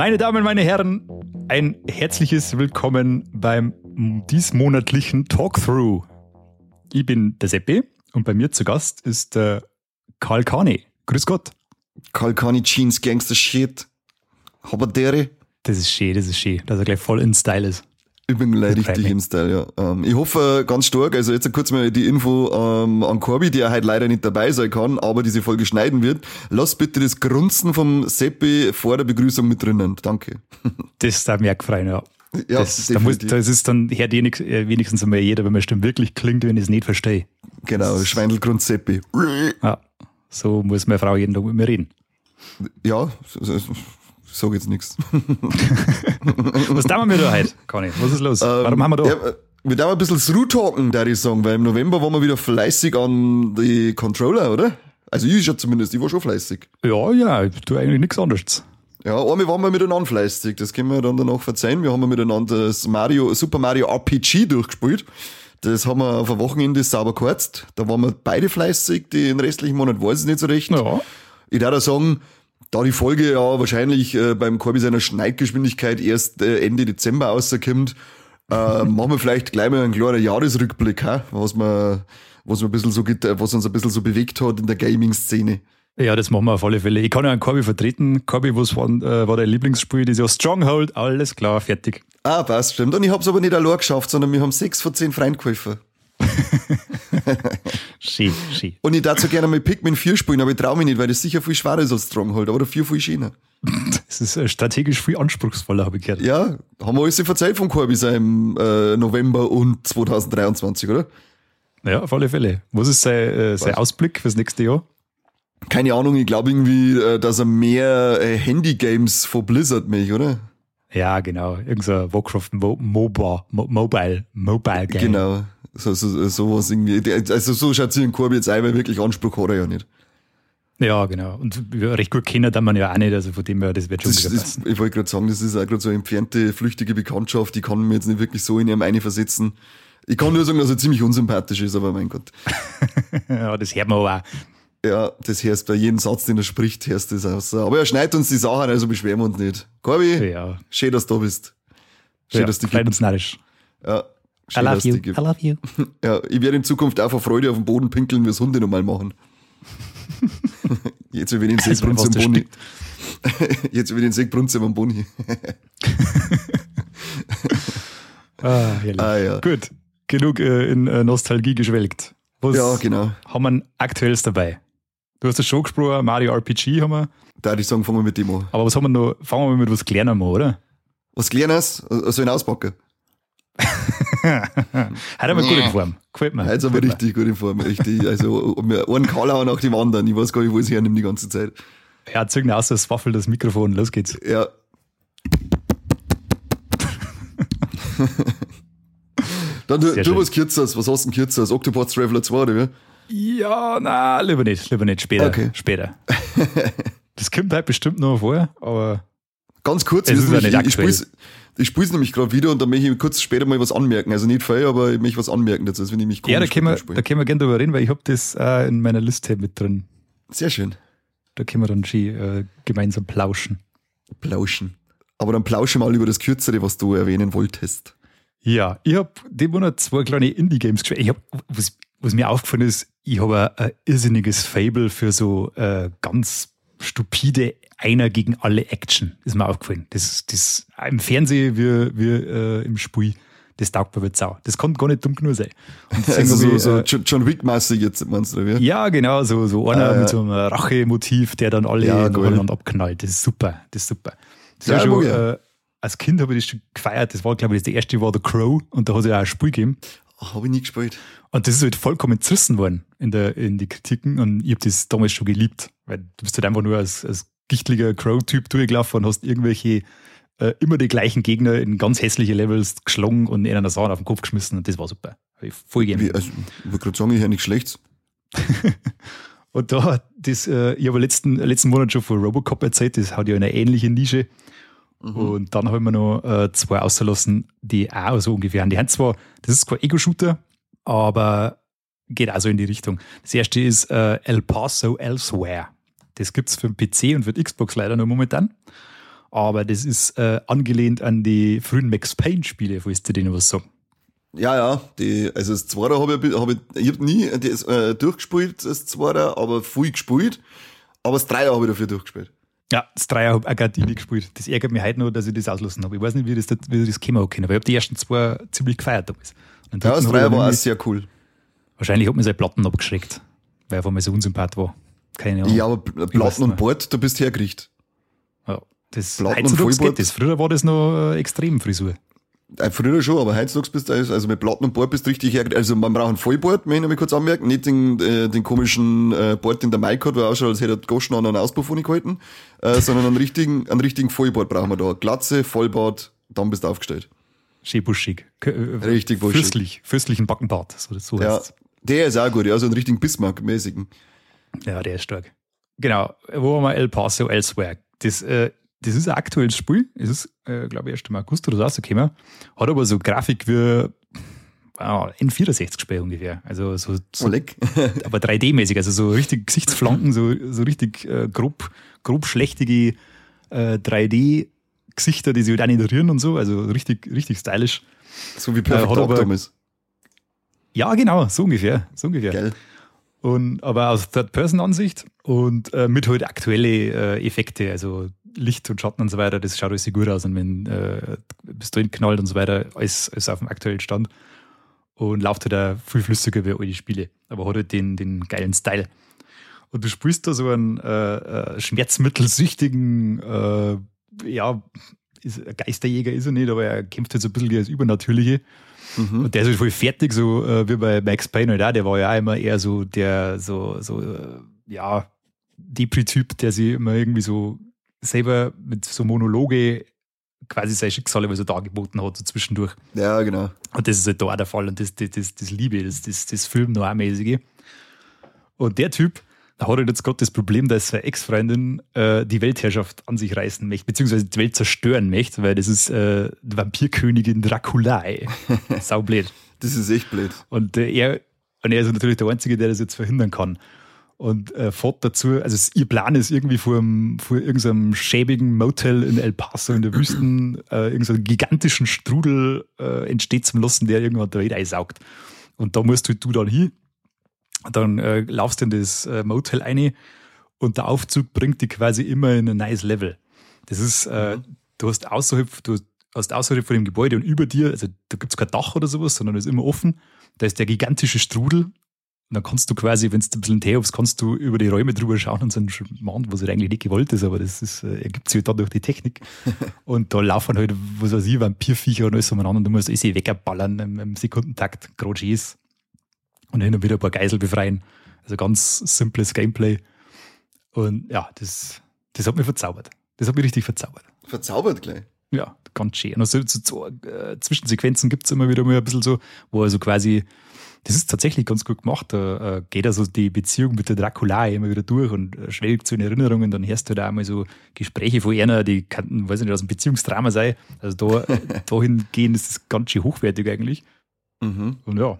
Meine Damen, meine Herren, ein herzliches Willkommen beim diesmonatlichen Talkthrough. Ich bin der Seppi und bei mir zu Gast ist der Karl Kani. Grüß Gott. Karl Kani Jeans Gangster Shit. Haberdere. Das ist schön, das ist schön, dass er gleich voll in Style ist. Ich bin gleich richtig im Style, ja. Ähm, ich hoffe ganz stark, also jetzt kurz mal die Info ähm, an Corby, der heute leider nicht dabei sein kann, aber diese Folge schneiden wird. Lass bitte das Grunzen vom Seppi vor der Begrüßung mit drinnen. Danke. Das ist da merkfrei, ja. Ja, das, da muss, das ist dann hört äh, wenigstens einmal jeder, wenn meine Stimme wirklich klingt, wenn ich es nicht verstehe. Genau, Schweindelgrund Seppi. Ja, so muss meine Frau jeden Tag mit mir reden. Ja, so, jetzt nichts. Was tun wir da heute, Conny? Was ist los? Warum ähm, haben wir da? Ja, wir da ein bisschen through-talken, da ich sagen, weil im November waren wir wieder fleißig an die Controller, oder? Also ich ja zumindest, ich war schon fleißig. Ja, ja, ich tue eigentlich nichts anderes. Ja, einmal waren wir miteinander fleißig, das können wir dann danach verzeihen. Wir haben miteinander das Mario, Super Mario RPG durchgespielt. Das haben wir auf ein Wochenende sauber gekürzt. Da waren wir beide fleißig, den restlichen Monat weiß ich nicht so recht. Ja. Ich darf da sagen, da die Folge ja wahrscheinlich äh, beim Corby seiner Schneidgeschwindigkeit erst äh, Ende Dezember rauskommt, äh, machen wir vielleicht gleich mal einen kleinen Jahresrückblick, ha? was man, was, man ein bisschen so, was uns ein bisschen so bewegt hat in der Gaming-Szene. Ja, das machen wir auf alle Fälle. Ich kann ja einen Corby vertreten. Corby, was war, äh, war dein Lieblingsspiel? Das ist ja Stronghold. Alles klar, fertig. Ah, passt, stimmt. Und ich habe es aber nicht allein geschafft, sondern wir haben sechs von zehn Freunden geholfen. schön, schön. Und ich dazu gerne mal Pikmin 4 spielen, aber ich traue mich nicht, weil das sicher viel schwerer ist als Stronghold, aber der 4 viel schöner. Das ist äh, strategisch viel anspruchsvoller, habe ich gehört. Ja, haben wir alles verzeiht vom Corby im äh, November und 2023, oder? Ja, auf alle Fälle. Was ist sein, äh, sein Ausblick fürs nächste Jahr? Keine Ahnung, ich glaube irgendwie, äh, dass er mehr äh, Handy-Games vor Blizzard mich, oder? Ja, genau. Irgend so Warcraft Mo Mobile, Mobile Game. Genau. So, so, sowas irgendwie. Also so schaut sich ein Korb jetzt ein, weil wirklich Anspruch hat er ja nicht. Ja, genau. Und recht gut kennen dann man ja auch nicht, also von dem her, das wird schon das, das, Ich wollte gerade sagen, das ist auch gerade so eine entfernte, flüchtige Bekanntschaft, die kann mir jetzt nicht wirklich so in ihrem eine versetzen. Ich kann nur sagen, dass er ziemlich unsympathisch ist, aber mein Gott. ja, das hört man aber auch. Ja, das hörst bei jedem Satz, den er spricht, hörst du das aus. Aber er schneidet uns die Sachen, also beschweren wir uns nicht. Corby, ja. schön, dass du da bist. Schön, ja, dass du uns narrisch. Ja, I love you. I love you. Ja, ich werde in Zukunft auch vor Freude auf den Boden pinkeln, wie es Hunde nochmal machen. Jetzt will ich den Sekt am Boni. Jetzt will ich den Sekt am Boni. ah, ah, ja. Gut, genug äh, in äh, Nostalgie geschwelgt. Was ja, genau. Haben wir aktuelles dabei? Du hast das schon gesprochen, Mario RPG haben wir. Da würde ich sagen, fangen wir mit dem an. Aber was haben wir noch? Fangen wir mit was Kleinem an, oder? Was Kleines? So ein Auspacken? Hat aber gut in Form. Gefällt mir. Heute aber richtig gut in Form. Richtig. Also, einen Kalauer nach dem anderen. Ich weiß gar nicht, wo es hernimmt die ganze Zeit. Ja, zügen aus, das waffelt das Mikrofon. Los geht's. Ja. Dann du, du was Kürzeres. Was hast du denn Kürzeres? Octopath Traveler 2, oder wie? Ja, na, lieber nicht. Lieber nicht. Später. Okay. Später. das kommt halt bestimmt noch vor, aber. Ganz kurz, es ist ich, ich spiele ich spiele nämlich gerade wieder und da möchte ich kurz später mal was anmerken. Also nicht viel, aber ich möchte was anmerken dazu, wenn ich mich Ja, da können, wir, da können wir gerne drüber reden, weil ich habe das äh, in meiner Liste mit drin. Sehr schön. Da können wir dann schon äh, gemeinsam plauschen. Plauschen. Aber dann plausche mal über das Kürzere, was du erwähnen wolltest. Ja, ich habe den Monat zwei kleine Indie-Games gespielt. Ich hab, was, was mir aufgefallen ist, ich habe ein, irrsinniges Fable für so äh, ganz stupide Einer gegen alle Action, ist mir aufgefallen. Das, das im Fernsehen wie, wie äh, im Spiel, das taugt mir jetzt auch. Das kann gar nicht dumm genug sein. also so, ich, so äh, John Wick-mäßig jetzt, meinst du, wie? Ja, genau, so, so einer ah, mit so einem Rache-Motiv, der dann alle ja, nacheinander abknallt. Das ist super, das ist super. Das ja, schon, äh, als Kind habe ich das schon gefeiert. Das war, glaube ich, das erste war The Crow und da hat es ja auch ein Spiel gegeben. Oh, habe ich nie gespielt. Und das ist halt vollkommen zerrissen worden in, der, in die Kritiken und ich habe das damals schon geliebt, weil du bist halt einfach nur als, als gichtliger Crow-Typ durchgelaufen und hast irgendwelche äh, immer die gleichen Gegner in ganz hässliche Levels geschlagen und in einer Sache auf den Kopf geschmissen und das war super. Hab ich voll gerne. Also, ich würde gerade sagen, ich höre nichts Schlechtes. und da, das, äh, ich habe letzten, letzten Monat schon von Robocop erzählt, das hat ja eine ähnliche Nische. Mhm. Und dann haben wir noch äh, zwei ausgelassen, die auch so ungefähr haben. Die haben zwar, das ist kein Ego-Shooter, aber geht also in die Richtung. Das erste ist äh, El Paso Elsewhere. Das gibt es für den PC und für die Xbox leider nur momentan. aber das ist äh, angelehnt an die frühen Max Payne-Spiele, wo ist dir denen was sagen? Ja, ja, die, also das Zweiter habe ich, hab ich, ich hab nie das, äh, durchgespielt, das Zweiter, aber viel gespielt. Aber das Dreier habe ich dafür durchgespielt. Ja, das Dreier habe ich auch gerade nie gespielt. Das ärgert mich heute noch, dass ich das auslassen habe. Ich weiß nicht, wie das, wie das käme können, weil ich habe die ersten zwei ziemlich gefeiert damals. Ja, das Dreier war auch sehr cool. Wahrscheinlich hat mir seine Platten abgeschreckt, weil er einfach mal so unsympath war. Keine Ahnung. Ja, aber Platten und Bord, du bist hergerichtet. Ja, das Platten und Vollbord. Das. Früher war das noch äh, extrem Frisur. Äh, früher schon, aber heutzutage bist du, also mit Platten und Board bist du richtig hergerichtet. Also man braucht ein Vollboard, möchte ich mal kurz anmerken, nicht den, äh, den komischen äh, Board, den der Mike hat, weil er auch schon als hätte er Goschen an einen Auspuff gehalten, äh, sondern einen richtigen, einen richtigen Vollboard brauchen wir da. Glatze, Vollbart, dann bist du aufgestellt. Schön buschig. Äh, richtig buschig. Fürstlich, fürstlichen Backenbart, so, so ja, Der ist auch gut, ja, so einen richtigen Bismarck-mäßigen. Ja, der ist stark. Genau, wo haben wir El Paso Elsewhere? Das, äh, das ist ein aktuelles Spiel. Es ist, äh, glaube ich, erst im August oder so rausgekommen. Hat aber so Grafik wie wow, N64-Spiel ungefähr. Also so, so aber 3D-mäßig, also so richtig Gesichtsflanken, so, so richtig äh, grob, grob schlechtige äh, 3D-Gesichter, die sich halt rühren und so. Also richtig, richtig stylisch. So wie Perfect äh, Optimus. Ja, genau, so ungefähr. So ungefähr. Geil. Und, aber aus Third-Person-Ansicht und äh, mit halt aktuelle äh, Effekte, also Licht und Schatten und so weiter, das schaut alles sehr gut aus und wenn äh, drin knallt und so weiter, alles, alles auf dem aktuellen Stand. Und läuft halt auch viel flüssiger wie all die Spiele, aber hat halt den, den geilen Style. Und du spielst da so einen äh, äh schmerzmittelsüchtigen, äh, ja, ist, Geisterjäger ist er nicht, aber er kämpft halt so ein bisschen als Übernatürliche. Mhm. Und der ist halt voll fertig, so äh, wie bei Max Payne halt auch. Der war ja auch immer eher so der, so, so, äh, ja, Depri-Typ, der sich immer irgendwie so selber mit so Monologe quasi sein Schicksal immer so dargeboten hat, so zwischendurch. Ja, genau. Und das ist halt da auch der Fall. Und das, das, das, das liebe das, das, das Film noch mäßige. Und der Typ, da hat halt jetzt gerade das Problem, dass seine Ex-Freundin äh, die Weltherrschaft an sich reißen möchte, beziehungsweise die Welt zerstören möchte, weil das ist äh, die Vampirkönigin Draculae. Saublöd. das ist echt blöd. Und äh, er, und er ist natürlich der Einzige, der das jetzt verhindern kann. Und äh, fährt dazu, also ihr Plan ist irgendwie vor, vor irgendeinem schäbigen Motel in El Paso in der Wüsten äh, irgendeinen gigantischen Strudel äh, entsteht zum lassen, der irgendwann der Welt einsaugt. Und da musst du, du dann hin dann äh, laufst du in das äh, Motel ein und der Aufzug bringt dich quasi immer in ein neues Level. Das ist, äh, mhm. du hast außerhalb, du hast außerhalb von dem Gebäude und über dir, also da gibt's kein Dach oder sowas, sondern es ist immer offen. Da ist der gigantische Strudel. Und dann kannst du quasi, wenn du ein bisschen Tee hast, kannst du über die Räume drüber schauen und so einen Mann, was halt eigentlich nicht gewollt ist, aber das ist, äh, ergibt sich halt dann durch die Technik. und da laufen halt, was weiß ich, Vampirviecher und alles umeinander und du musst alles wegballern im, im Sekundentakt, gerade ist und hin und wieder ein paar Geisel befreien. Also ganz simples Gameplay. Und ja, das, das hat mich verzaubert. Das hat mich richtig verzaubert. Verzaubert gleich? Ja, ganz schön. Und also, so, so äh, Zwischensequenzen gibt es immer wieder mal ein bisschen so, wo also quasi, das ist tatsächlich ganz gut gemacht. Da äh, geht also die Beziehung mit der Dracula immer wieder durch und äh, schwelgt zu so in Erinnerungen. Dann hörst du da einmal so Gespräche von einer, die könnten, weiß ich nicht, aus einem Beziehungsdrama sein. Also da, dahin gehen ist das ganz schön hochwertig eigentlich. Mhm. Und ja,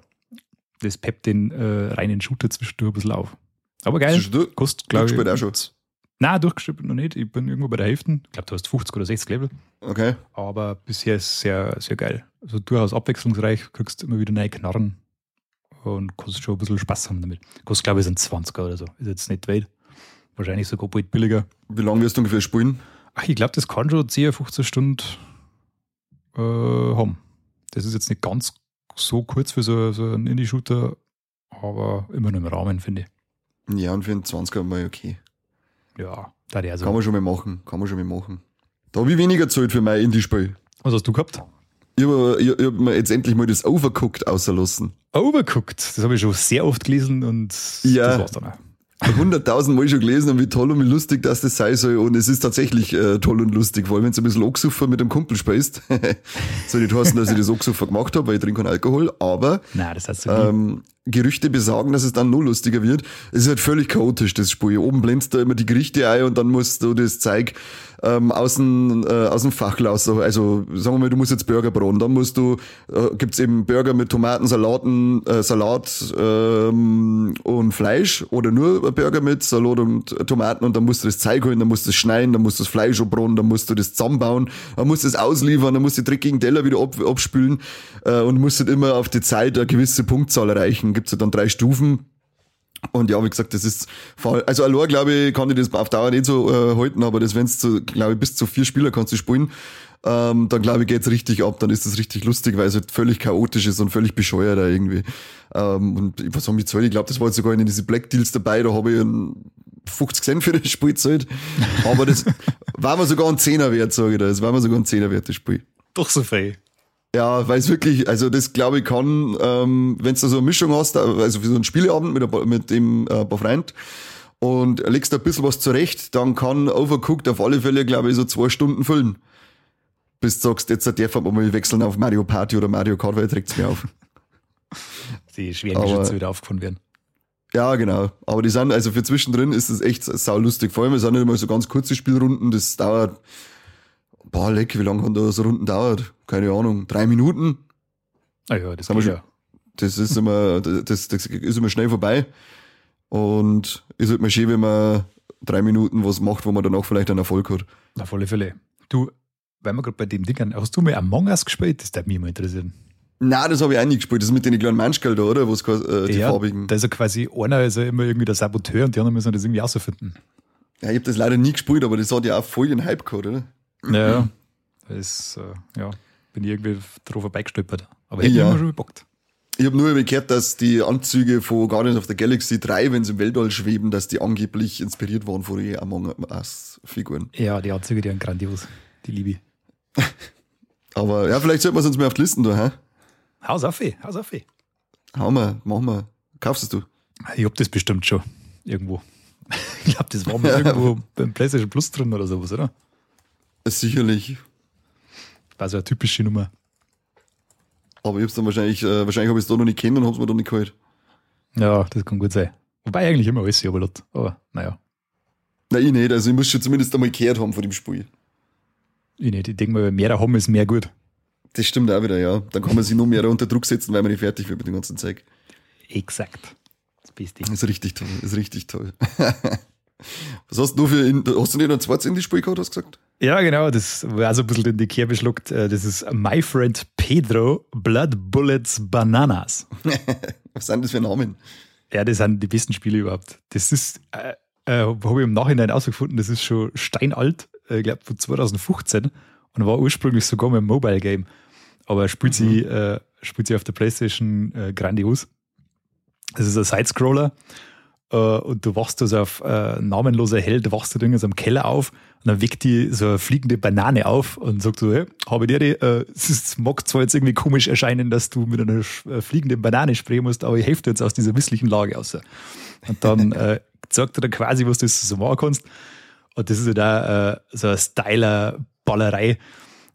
das peppt den äh, reinen Shooter zwischendurch ein bisschen auf. Aber geil. Kostet, glaube ich. auch schon. Nein, durchgespielt noch nicht. Ich bin irgendwo bei der Hälfte. Ich glaube, du hast 50 oder 60 Level. Okay. Aber bisher ist es sehr, sehr geil. Also durchaus abwechslungsreich, kriegst immer wieder neue Knarren und kannst schon ein bisschen Spaß haben damit. Kostet, glaube ich, sind 20er oder so. Ist jetzt nicht weit. Wahrscheinlich sogar bald billiger. Wie lange wirst du ungefähr spielen? Ach, ich glaube, das kann schon 10, 15 Stunden äh, haben. Das ist jetzt nicht ganz so kurz für so, so einen Indie-Shooter, aber immer noch im Rahmen, finde ich. Ja, und für einen 20er mal okay. Ja, da der so. Kann man schon mal machen, kann man schon mal machen. Da habe ich weniger Zeit für mein Indie-Spiel. Was hast du gehabt? Ich habe hab mir jetzt endlich mal das Overcooked auserlassen. Overcooked? Das habe ich schon sehr oft gelesen und ja. das war's dann auch hunderttausend Mal schon gelesen und wie toll und wie lustig das, das sein soll. Und es ist tatsächlich äh, toll und lustig, vor allem wenn du ein bisschen Oxufer mit dem Kumpel spielst. soll nicht heißen, dass ich das Oxufer gemacht habe, weil ich trinke keinen Alkohol, aber Nein, das heißt ähm, Gerüchte besagen, dass es dann nur lustiger wird. Es ist halt völlig chaotisch, das Spiel. Oben blendest du immer die Gerichte ein und dann musst du das Zeug ähm, aus, dem, äh, aus dem Fach lassen. Also sagen wir mal, du musst jetzt Burger braten. Dann musst du, äh, gibt's eben Burger mit Tomaten, Salaten, äh, Salat ähm, und Fleisch oder nur Burger mit Salat und Tomaten und dann musst du das Zeug holen, dann musst du es schneiden, dann musst du das Fleisch abbraten, dann musst du das zusammenbauen, dann musst du es ausliefern, dann musst du die dreckigen Teller wieder ab, abspülen äh, und musst halt immer auf die Zeit eine gewisse Punktzahl erreichen. Gibt's halt dann drei Stufen. Und ja, wie gesagt, das ist, also allein glaube ich, kann ich das auf Dauer nicht so äh, halten, aber das, wenn es zu, glaube ich, bis zu vier Spieler kannst du spielen, ähm, dann glaube ich, geht's richtig ab, dann ist das richtig lustig, weil es halt völlig chaotisch ist und völlig bescheuert irgendwie. Ähm, und was haben die zahlt? Ich glaube, das war jetzt sogar in diese Black Deals dabei, da habe ich einen 50 Cent für das Spiel gezahlt. Aber das war mir sogar ein Zehner wert, sage ich da. Das war mir sogar ein Zehner wert, das Spiel. Doch so viel. Ja, weil es wirklich, also das glaube ich kann, ähm, wenn du so eine Mischung hast, also wie so ein Spieleabend mit, ein, mit dem äh, paar Freunden und legst ein bisschen was zurecht, dann kann Overcooked auf alle Fälle, glaube ich, so zwei Stunden füllen. Bis du sagst, jetzt darf man mal wechseln auf Mario Party oder Mario Kart, weil trägt es mir auf. Die schweren Geschütze wieder aufgefahren werden. Ja, genau. Aber die sind, also für zwischendrin ist das echt sau lustig. Vor allem, es sind nicht immer so ganz kurze Spielrunden, das dauert Boah, leck, wie lange hat da so Runden dauert? Keine Ahnung, drei Minuten? Ah ja, das geht ja. Das ist immer, das, das ist immer schnell vorbei. Und ist halt mal schön, wenn man drei Minuten was macht, wo man danach vielleicht einen Erfolg hat. Auf alle Fälle. Du, weil wir gerade bei dem Ding hast du mal Among Us gespielt? Das würde mich mal interessieren. Nein, das habe ich auch nicht gespielt. Das ist mit den kleinen Menschgeld da, oder? Was, äh, die ja, farbigen. Da ist ja quasi einer ist ja immer irgendwie der Saboteur und die anderen müssen das irgendwie ausfinden. Ja, ich habe das leider nie gespielt, aber das hat ja auch voll den Hype gehabt, oder? Ja, das äh, ja, bin ich irgendwie drauf vorbeigestolpert. Aber hätte ja. immer schon gebockt. Ich habe nur gehört, dass die Anzüge von Guardians of the Galaxy 3, wenn sie im Weltall schweben, dass die angeblich inspiriert waren von den Among Us-Figuren. Ja, die Anzüge, die sind grandios. Die liebe ich. Aber ja, vielleicht sollten wir es uns mehr auf die Listen da, hä? Haus auf, ey. Haus auf. Hau mal, mach mal. Kaufst es du? Ich hab das bestimmt schon. Irgendwo. Ich glaube, das war mal irgendwo beim PlayStation Plus drin oder sowas, oder? Sicherlich. War so eine typische Nummer. Aber ich hab's dann wahrscheinlich, äh, wahrscheinlich habe ich es da noch nicht kennen und hab's mir dann nicht geholt. Ja, das kann gut sein. Wobei eigentlich immer alles aber dort. Aber naja. Nein, ich nicht. Also ich muss schon zumindest einmal gehört haben von dem Spiel. Ich nicht. Ich denke mal, mehr haben ist mehr gut. Das stimmt auch wieder, ja. Dann kann man sich noch mehr unter Druck setzen, weil man nicht fertig wird mit dem ganzen Zeug. Exakt. Das Beste. Ist richtig toll. Ist richtig toll. Was hast du für, hast du nicht ein zweites Indie-Spiel gehabt, hast du gesagt? Ja, genau, das war so ein bisschen in die Kerbe schluckt. Äh, das ist My Friend Pedro Blood Bullets Bananas. Was sind das für Namen? Ja, das sind die besten Spiele überhaupt. Das ist, äh, äh, habe ich im Nachhinein ausgefunden, das ist schon steinalt, äh, ich glaube von 2015 und war ursprünglich sogar mal ein Mobile Game. Aber spielt mhm. sie, äh, spielt sie auf der Playstation äh, grandios. Das ist ein Sidescroller äh, und du wachst also auf äh, namenloser Held, wachst du da so im Keller auf und dann weckt die so eine fliegende Banane auf und sagt so, hey, habe dir die, äh, es mag zwar jetzt irgendwie komisch erscheinen, dass du mit einer äh, fliegenden Banane sprayen musst, aber ich helfe dir jetzt aus dieser misslichen Lage aus. Und dann äh, sagt er dann quasi, was du so machen kannst. Und das ist ja da äh, so ein styler Ballerei.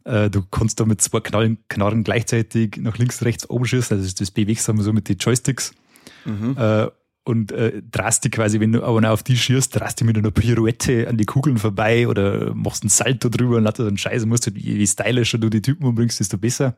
Äh, du kannst da mit zwei Knallen, Knarren gleichzeitig nach links, rechts oben schießen. Also das bewegst du so mit den Joysticks. Mhm. Äh, und äh, drast die quasi, wenn du aber auf die schierst, drast die mit einer Pirouette an die Kugeln vorbei oder machst einen Salto drüber und lauter so einen Scheiße, musst du, je stylischer du die Typen umbringst, desto besser.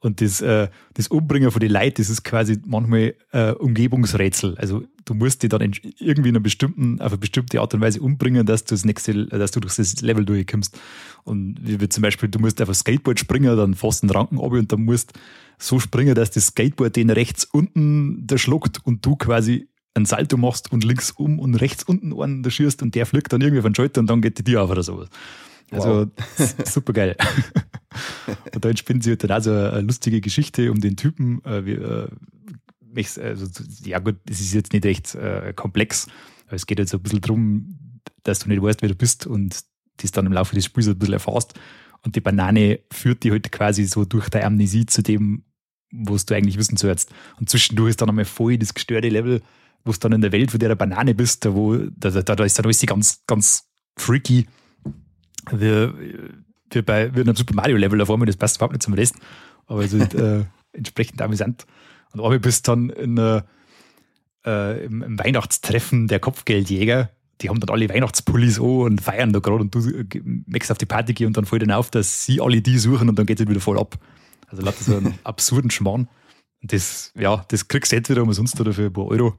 Und das, äh, das Umbringen von den Leuten, das ist quasi manchmal äh, Umgebungsrätsel. Also du musst die dann irgendwie in einer bestimmten, auf eine bestimmte Art und Weise umbringen, dass du das nächste, dass du durch das Level durchkommst. Und wie, zum Beispiel, du musst auf ein Skateboard springen, dann fast einen Ranken ab und dann musst so springen, dass das Skateboard den rechts unten der schluckt und du quasi ein Salto machst und links um und rechts unten einen da schießt und der fliegt dann irgendwie den Schalter und dann geht die Tür auf oder sowas. Also wow. super geil. und da entspinnt sich dann auch so eine lustige Geschichte um den Typen. Äh, äh, also, ja gut, es ist jetzt nicht echt äh, komplex, aber es geht jetzt ein bisschen darum, dass du nicht weißt, wer du bist und das dann im Laufe des Spiels ein bisschen erfasst. Und die Banane führt dich halt quasi so durch deine Amnesie zu dem, was du eigentlich wissen sollst. Und zwischendurch ist dann einmal voll das gestörte Level, wo du dann in der Welt, wo du der Banane bist, da, wo, da, da, da ist dann alles ganz, ganz freaky. Wie, wie, bei, wie in einem Super Mario Level, da vor mir, das passt überhaupt nicht zum Rest. Aber es ist äh, entsprechend amüsant. Und aber bist dann in, äh, im, im, Weihnachtstreffen der Kopfgeldjäger. Die haben dann alle Weihnachtspullis an und feiern da gerade und du äh, möchtest auf die Party gehen und dann fällt dann auf, dass sie alle die suchen und dann geht es wieder voll ab. Also lauter so einen absurden Schmarrn. Das, ja, das kriegst du entweder umsonst oder für ein paar Euro.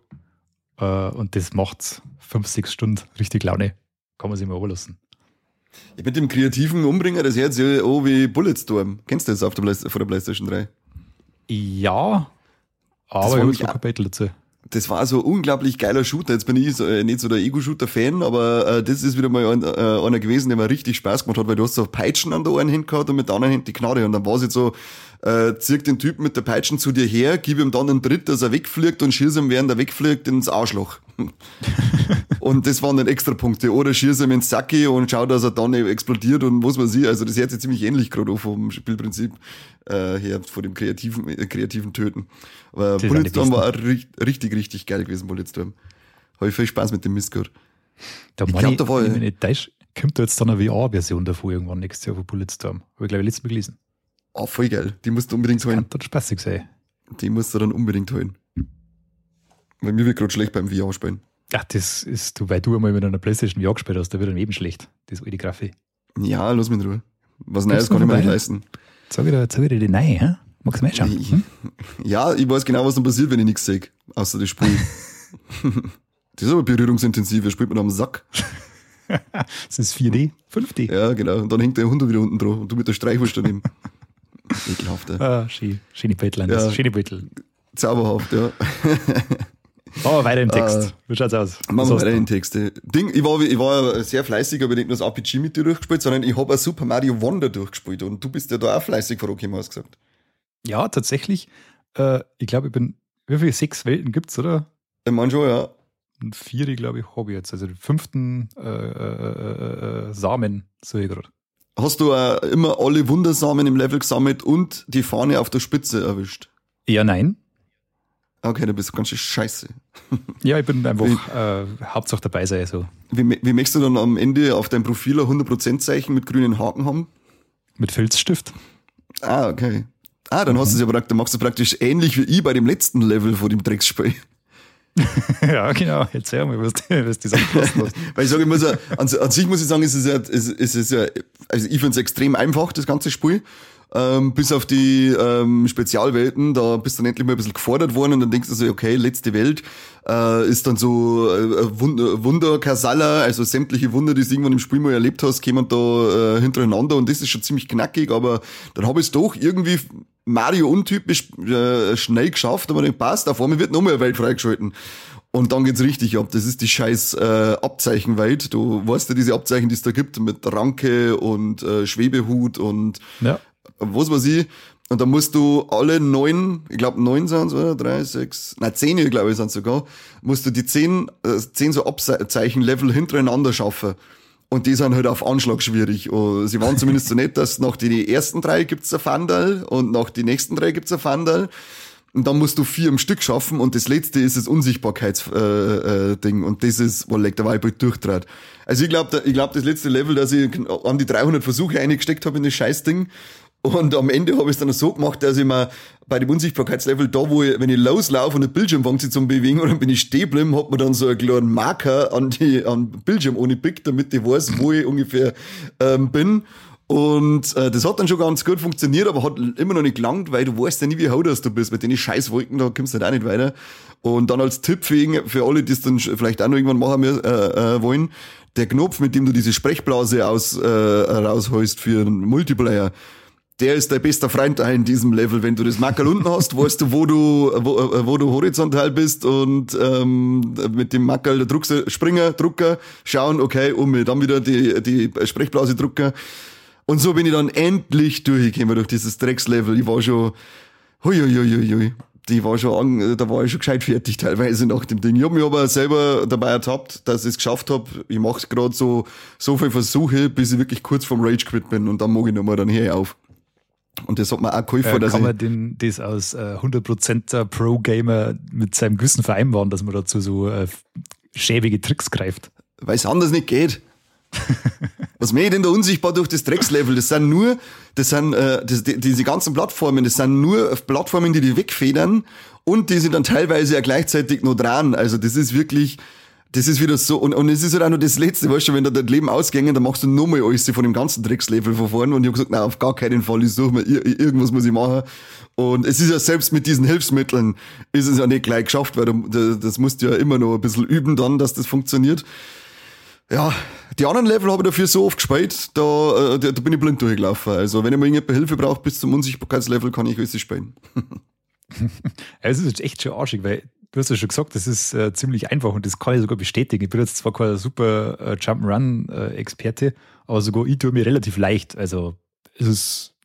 Äh, und das macht fünf, sechs Stunden richtig Laune. Kann man sich mal überlassen. Ja, mit dem kreativen Umbringer, das hört sich auch wie Bulletstorm. Kennst du das auf der, Play der PlayStation 3? Ja, aber ich habe kein Battle dazu. Das war so ein unglaublich geiler Shooter. Jetzt bin ich so, äh, nicht so der Ego-Shooter-Fan, aber äh, das ist wieder mal ein, äh, einer gewesen, der mir richtig Spaß gemacht hat, weil du hast so Peitschen an der einen Hand gehabt und mit der anderen Hand die Knarre. Und dann war es jetzt so, äh, zirkt den Typen mit der Peitschen zu dir her, gib ihm dann einen Tritt, dass er wegfliegt und schieß ihm, während er wegfliegt, ins Arschloch. und das waren dann extra Punkte. Oder schieß ihm ins Sacki und schau, dass er dann explodiert und was man sieht. Also das hört sich ziemlich ähnlich gerade vom Spielprinzip äh, her, von dem kreativen, äh, kreativen Töten. Aber Bulletstorm war richtig, richtig geil gewesen, Bulletstorm. Habe ich viel Spaß mit dem Mist gehabt. Da ich glaube, da war ich, nicht täusche, kommt da jetzt dann eine VR-Version davor irgendwann nächstes Jahr von Bulletstorm. Habe ich glaube ich letztes Mal gelesen. Ah, oh, voll geil. Die musst du unbedingt holen. Kann spaßig sein. Die musst du dann unbedingt holen. Weil mir wird gerade schlecht beim VR spielen. Ach, das ist, du, weil du einmal mit einer Playstation VR gespielt hast, da wird dann eben schlecht. Das alte Grafik. Ja, lass mich in Ruhe. Was Neues kann ich mir nicht leisten. Sag wieder, sag wieder die neue, hä? Magst du mal schauen? Hm? Ja, ich weiß genau, was dann passiert, wenn ich nichts sehe. Außer das Spiel. das ist aber berührungsintensiv, er spielt mit einem Sack. das ist 4D, 5D. Ja, genau. Und dann hängt der Hund wieder unten drauf und du mit der Streichwurst daneben. Ekelhaft, ja. Ah, schön. Schöne Bettel, ja. schöne Bettel. Zauberhaft, ja. Machen wir weiter im Text. Uh, Wie schaut's aus? Machen wir weiter im Text. Ding, ich war, ich war sehr fleißig, aber nicht nur das RPG mit dir durchgespielt, sondern ich habe Super Mario Wonder durchgespielt und du bist ja da auch fleißig vorgekommen, hast gesagt. Ja, tatsächlich. Äh, ich glaube, ich bin, wie viele sechs Welten gibt's, oder? Ich meine schon, ja. Und vier, glaube ich, habe ich jetzt. Also den fünften äh, äh, äh Samen sehe ich gerade. Hast du äh, immer alle Wundersamen im Level gesammelt und die Fahne auf der Spitze erwischt? Ja, nein. Okay, du bist ganz schön scheiße. Ja, ich bin einfach wie, äh, Hauptsache dabei sein. So. Wie, wie möchtest du dann am Ende auf deinem Profil ein 100%-Zeichen mit grünen Haken haben? Mit Filzstift. Ah, okay. Ah, dann mhm. hast du es ja praktisch, machst du praktisch ähnlich wie ich bei dem letzten Level von dem Drecksspiel. ja, genau. Erzähl mal, was, was die Sachen kosten Weil ich sage, ich muss ja, an, an, sich muss ich sagen, es ist ja, es, es ist ja, also ich finde es extrem einfach, das ganze Spiel. Ähm, bis auf die ähm, Spezialwelten, da bist du dann endlich mal ein bisschen gefordert worden und dann denkst du so, okay, letzte Welt äh, ist dann so äh, Wunder, Wunder Kasala, also sämtliche Wunder, die du irgendwann im Spiel mal erlebt hast, kämen da äh, hintereinander und das ist schon ziemlich knackig, aber dann habe ich es doch irgendwie Mario untypisch äh, schnell geschafft, aber nicht passt, auf einmal wird nochmal eine Welt freigeschalten. Und dann geht's richtig ab. Das ist die scheiß äh, Abzeichenwelt. Du weißt ja diese Abzeichen, die es da gibt, mit Ranke und äh, Schwebehut und ja was weiß ich. Und da musst du alle neun, ich glaube neun sind oder? Drei, sechs, nein, zehn, glaube ich, sind sogar, musst du die zehn, äh, zehn so Abzeichen-Level hintereinander schaffen. Und die sind halt auf Anschlag schwierig. Und sie waren zumindest so nett, dass nach die ersten drei gibt's ein Fandal und nach die nächsten drei gibt's ein Fandal. Und dann musst du vier im Stück schaffen und das letzte ist das Unsichtbarkeitsding äh, äh, Ding. und das ist, wo der Vibe durchtrat. Also ich glaube, ich glaube, das letzte Level, dass ich an die 300 Versuche eingesteckt habe in das Scheißding und am Ende habe ich es dann so gemacht, dass ich mir bei dem Unsichtbarkeitslevel, da wo ich, wenn ich loslaufe und der Bildschirm fängt sich zum Bewegen und dann bin ich stehen hat man dann so einen kleinen Marker an die an Bildschirm ohne Pick, damit ich weiß, wo ich ungefähr ähm, bin. Und äh, das hat dann schon ganz gut funktioniert, aber hat immer noch nicht gelangt, weil du weißt ja nie, wie haut du bist. Mit den Scheißwolken, da kommst du halt auch nicht weiter. Und dann als Tipp für, für alle, die es dann vielleicht auch noch irgendwann machen äh, äh, wollen, der Knopf, mit dem du diese Sprechblase aus, äh, rausholst für einen Multiplayer, der ist dein bester Freund da in diesem Level. Wenn du das Mackerl unten hast, weißt du, wo du, wo, wo du horizontal bist und ähm, mit dem Mackerl druckst Springer, Drucker, schauen, okay, um mir dann wieder die, die Sprechblase drucker. Und so bin ich dann endlich durchgekommen durch dieses Dreckslevel. Ich war schon, hui, hui, hui, hui. Die war schon, da war ich schon gescheit fertig teilweise nach dem Ding. Ich habe mich aber selber dabei ertappt, dass ich es geschafft habe. Ich mache gerade so, so viele Versuche, bis ich wirklich kurz vom Rage quit bin und dann mag ich nochmal dann hier auf. Und das hat man auch geholfen. Äh, kann man den, das als äh, 100%er Pro-Gamer mit seinem Gewissen vereinbaren, dass man dazu so äh, schäbige Tricks greift? Weil es anders nicht geht. Was mir denn da unsichtbar durch das Dreckslevel? Das sind nur, das sind, äh, das, die, diese ganzen Plattformen, das sind nur Plattformen, die die wegfedern und die sind dann teilweise ja gleichzeitig noch dran. Also das ist wirklich, das ist wieder so, und, und es ist halt auch noch das Letzte, weißt du, wenn da dein Leben ausgängen, dann machst du nochmal alles von dem ganzen Dreckslevel von vorne und ich habe gesagt, nein, auf gar keinen Fall, ich suche mir, irgendwas muss ich machen. Und es ist ja selbst mit diesen Hilfsmitteln, ist es ja nicht gleich geschafft, weil du, das musst du ja immer noch ein bisschen üben dann, dass das funktioniert. Ja, die anderen Level habe ich dafür so oft gespielt, da, äh, da, da bin ich blind durchgelaufen. Also wenn ich mal irgendjemand Hilfe brauche bis zum Unsichtbarkeitslevel, kann ich alles spielen. es ist echt schon arschig, weil du hast ja schon gesagt, das ist äh, ziemlich einfach und das kann ich sogar bestätigen. Ich bin jetzt zwar kein super äh, Jump'n'Run-Experte, aber sogar ich tue mir relativ leicht. Also es ist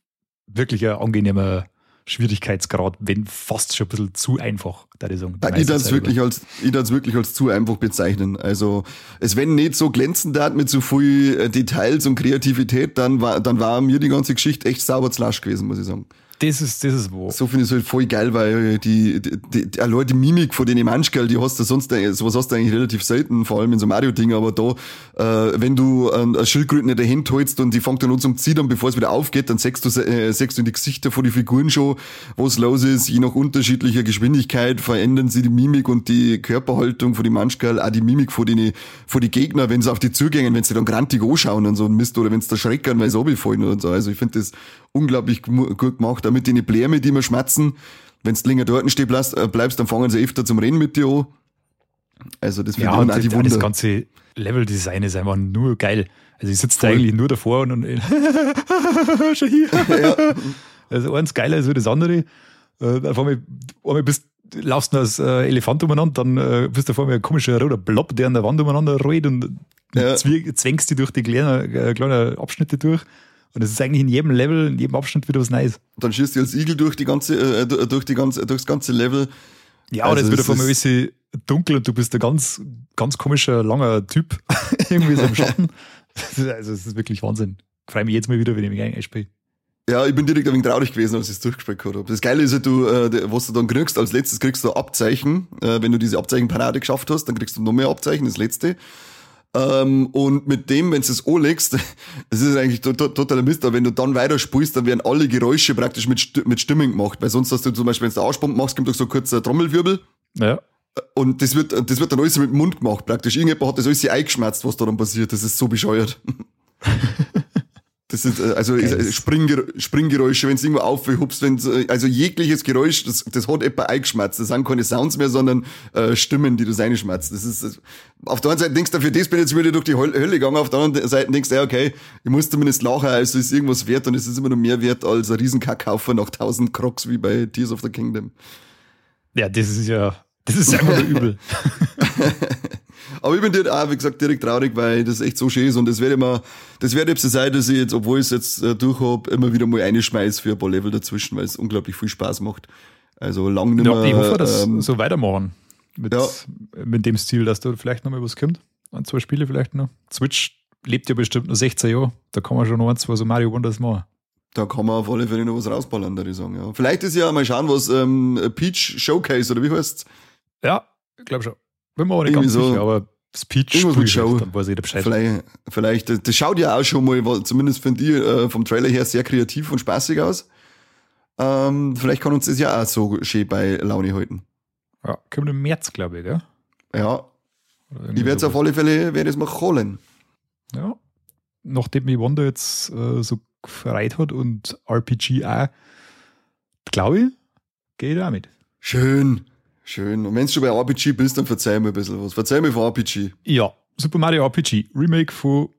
wirklich ein angenehmer Schwierigkeitsgrad, wenn fast schon ein bisschen zu einfach, da ich sagen. Ich darf es wirklich als, ich wirklich als zu einfach bezeichnen. Also, es wenn nicht so glänzend hat mit so viel äh, Details und Kreativität, dann war, dann war mir die ganze Geschichte echt sauber zu lasch gewesen, muss ich sagen. Das ist, das ist wo. So finde ich es halt voll geil, weil die, die, die, die, die Mimik von den Manschkerl, die hast du sonst, sowas hast du eigentlich relativ selten, vor allem in so Mario-Ding, aber da, äh, wenn du ähm, eine Schildkröte in der Hand hältst und die fängt dann an zum Zittern, bevor es wieder aufgeht, dann siehst du, äh, siehst du in die Gesichter von den Figuren schon, was los ist, je nach unterschiedlicher Geschwindigkeit verändern sie die Mimik und die Körperhaltung von den Manschkerl, auch die Mimik von den, von den Gegner, wenn sie auf die zugängen, wenn sie dann grantig anschauen und so ein Mist, oder wenn sie da schreckern, weil sie runterfallen und so. Also ich finde das unglaublich gut gemacht, damit die Bläme, die mir schmerzen, wenn du länger dort stehen bleibst, äh, bleibst, dann fangen sie öfter zum Rennen mit dir an. Also das finde ja, ich auch die Wunder. Das ganze Level-Design ist einfach nur geil. Also ich sitze da eigentlich nur davor und, und schon hier. Ja. Also eins geiler als das andere. Äh, auf einmal, einmal bist, laufst du als äh, Elefant umeinander, dann äh, bist du vor mir ein komischer roter Blob, der an der Wand umeinander rollt und ja. zwängst dich durch die kleinen, äh, kleinen Abschnitte durch. Und es ist eigentlich in jedem Level, in jedem Abschnitt wieder was Neues. Dann schießt du als Igel durch die ganze, äh, durch die ganze, durchs ganze Level. Ja, also oder es wird auf einmal alles dunkel und du bist ein ganz, ganz komischer, langer Typ. irgendwie so im Schatten. also, es ist wirklich Wahnsinn. Ich freue mich jetzt mal wieder, wenn ich mich einspiele. Ja, ich bin direkt ein wenig traurig gewesen, als ich es durchgespielt habe. Das Geile ist ja, du, äh, was du dann kriegst, als letztes kriegst du Abzeichen. Äh, wenn du diese Abzeichenparade geschafft hast, dann kriegst du noch mehr Abzeichen, das letzte. Ähm, und mit dem, wenn du es anlegst, das ist eigentlich totaler Mist, aber wenn du dann weiter spielst, dann werden alle Geräusche praktisch mit, mit Stimmen gemacht. Weil sonst hast du zum Beispiel, wenn du Arschbomben machst, kommt doch so kurz ein Trommelwirbel. Ja. Und das wird, das wird dann alles mit dem Mund gemacht, praktisch. Irgendjemand hat das alles eingeschmerzt, was da dann passiert. Das ist so bescheuert. Das ist äh, also okay. Springger Springgeräusche, wenn es irgendwo aufhupst, wenn äh, also jegliches Geräusch, das, das hat etwa eingeschmerzt. Das sind keine Sounds mehr, sondern äh, Stimmen, die du reinschmerzt. Das ist das, auf der einen Seite denkst du, für das bin ich jetzt wieder durch die Hölle gegangen, auf der anderen Seite denkst du, ja, okay, ich muss zumindest lachen, also ist irgendwas wert und es ist immer noch mehr wert als ein Riesenkackhaufer nach tausend Crocs wie bei Tears of the Kingdom. Ja, das ist ja, das ist einfach nur übel. Aber ich bin dir auch, wie gesagt, direkt traurig, weil das echt so schön ist und das werde immer, das werde jetzt sein, dass ich jetzt, obwohl ich es jetzt äh, durch habe, immer wieder mal einschmeiß für ein paar Level dazwischen, weil es unglaublich viel Spaß macht. Also lang nicht mehr. Ja, ich hoffe, dass ähm, so weitermachen. Mit, ja. mit dem Stil, dass da vielleicht noch mal was kommt. Ein, zwei Spiele vielleicht noch. Switch lebt ja bestimmt noch 16 Jahre. Da kann man schon noch ein, zwei so Mario Wonders machen. Da kann man auf alle Fälle noch was rausballern, würde ich sagen. Ja. Vielleicht ist ja mal schauen, was ähm, Peach Showcase oder wie heißt Ja, ich glaube schon. Bin mir aber nicht Irgendwie ganz so sicher, aber Speech Show. dann weiß jeder Bescheid. Vielleicht, vielleicht, das schaut ja auch schon mal, zumindest von dir, äh, vom Trailer her sehr kreativ und spaßig aus. Ähm, vielleicht kann uns das ja auch so schön bei Laune halten. Ja, kommt im März, glaube ich, gell? Ja. Ich werde es auf alle Fälle, werde es mal holen. Ja. Nachdem mich Wanda jetzt äh, so gefreut hat und RPG auch, glaube ich, gehe ich da mit. Schön. Schön. Und wenn du schon bei RPG bist, dann verzeih mir ein bisschen was. Verzeih mir von RPG. Ja, Super Mario RPG. Remake von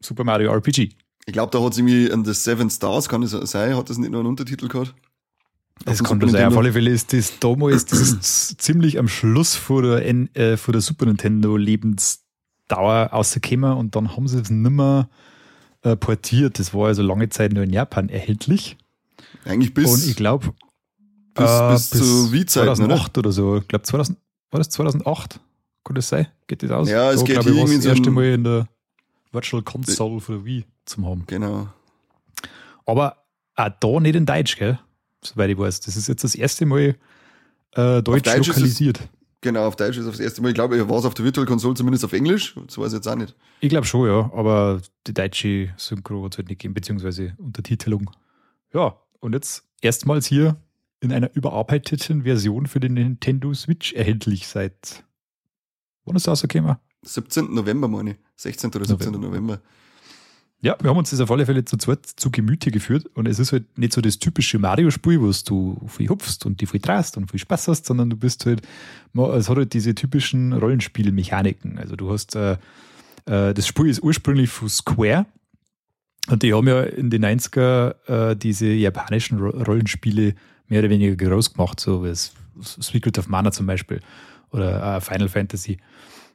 Super Mario RPG. Ich glaube, da hat es irgendwie an The Seven Stars, kann das sein? Hat das nicht noch einen Untertitel gehabt? Das kann schon sein. Auf alle Fälle ist das das ist ziemlich am Schluss vor der, N, äh, vor der Super Nintendo Lebensdauer rausgekommen und dann haben sie es nimmer äh, portiert. Das war also lange Zeit nur in Japan erhältlich. Eigentlich bis. Und ich glaube, bis, äh, bis, bis zu Wii-Zeiten, 2008 oder? oder so. Ich glaube, 2000, war das 2008? Kann das sein? Geht das aus? Ja, es so, geht ich, irgendwie das erste Mal in der Virtual Console für Wii zum haben. Genau. Aber auch da nicht in Deutsch, gell? Soweit ich weiß. Das ist jetzt das erste Mal äh, Deutsch, Deutsch lokalisiert. Es, genau, auf Deutsch ist das erste Mal. Ich glaube, war es auf der Virtual Console zumindest auf Englisch. Das weiß ich jetzt auch nicht. Ich glaube schon, ja. Aber die deutsche Synchro hat es halt nicht gegeben, beziehungsweise Untertitelung. Ja, und jetzt erstmals hier in einer überarbeiteten Version für den Nintendo Switch erhältlich seit. Wann ist das rausgekommen? 17. November, meine ich. 16. oder 17. November. November. Ja, wir haben uns das auf alle Fälle zu zweit zu Gemüte geführt und es ist halt nicht so das typische Mario-Spiel, wo du viel hupfst und die viel traust und viel Spaß hast, sondern du bist halt, es hat halt diese typischen Rollenspielmechaniken. Also du hast, äh, äh, das Spiel ist ursprünglich von Square und die haben ja in den 90er äh, diese japanischen Rollenspiele mehr oder weniger groß gemacht, so wie Secret of Mana zum Beispiel oder äh, Final Fantasy.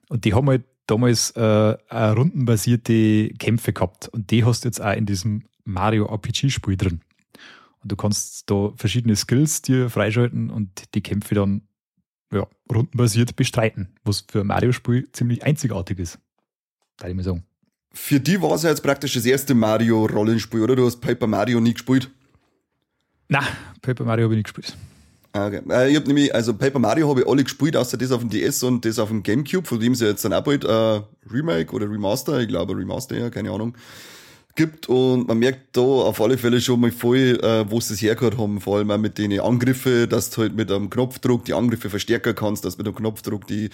Und die haben halt damals äh, rundenbasierte Kämpfe gehabt und die hast du jetzt auch in diesem Mario RPG-Spiel drin. Und du kannst da verschiedene Skills dir freischalten und die Kämpfe dann ja, rundenbasiert bestreiten, was für ein Mario-Spiel ziemlich einzigartig ist. Da ich mal sagen. Für die war es ja jetzt praktisch das erste Mario-Rollenspiel, oder? Du hast Paper Mario nie gespielt. Na, Paper Mario habe ich nicht gespielt. Ah, okay. Äh, ich habe nämlich, also Paper Mario habe ich alle gespielt, außer das auf dem DS und das auf dem Gamecube, von dem sie jetzt dann auch bald äh, Remake oder Remaster, ich glaube Remaster, ja, keine Ahnung, gibt. Und man merkt da auf alle Fälle schon mal voll, äh, wo sie es hergehört haben, vor allem auch mit den Angriffen, dass du halt mit einem Knopfdruck die Angriffe verstärken kannst, dass du mit einem Knopfdruck die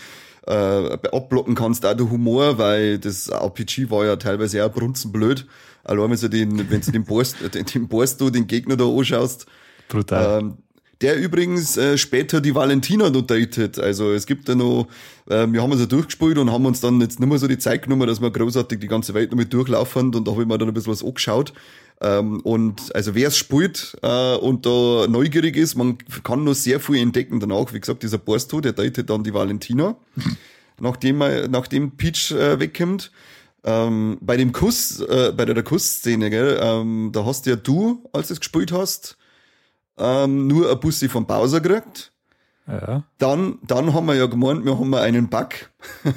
äh, abblocken kannst, auch der Humor, weil das RPG war ja teilweise auch brunzenblöd. Allein wenn du den, wenn du den Boss, den, den Boss du den Gegner da anschaust. Brutal. Ähm, der übrigens äh, später die Valentina notiert. Also es gibt da noch, äh, wir haben uns ja durchgespielt und haben uns dann jetzt nicht mehr so die Zeit genommen, dass wir großartig die ganze Welt noch mit durchlaufen und da habe ich mir dann ein bisschen was angeschaut. Ähm, und also wer es spielt äh, und da neugierig ist, man kann noch sehr viel entdecken danach. Wie gesagt, dieser Borsto, der datet dann die Valentina, nachdem, er, nachdem Peach äh, wegkommt. Ähm, bei dem Kuss, äh, bei der, Kussszene, gell, ähm, da hast ja du, als du es gespielt hast, ähm, nur ein Bussi vom Bowser gekriegt. Ja. Dann, dann haben wir ja gemeint, wir haben einen Bug.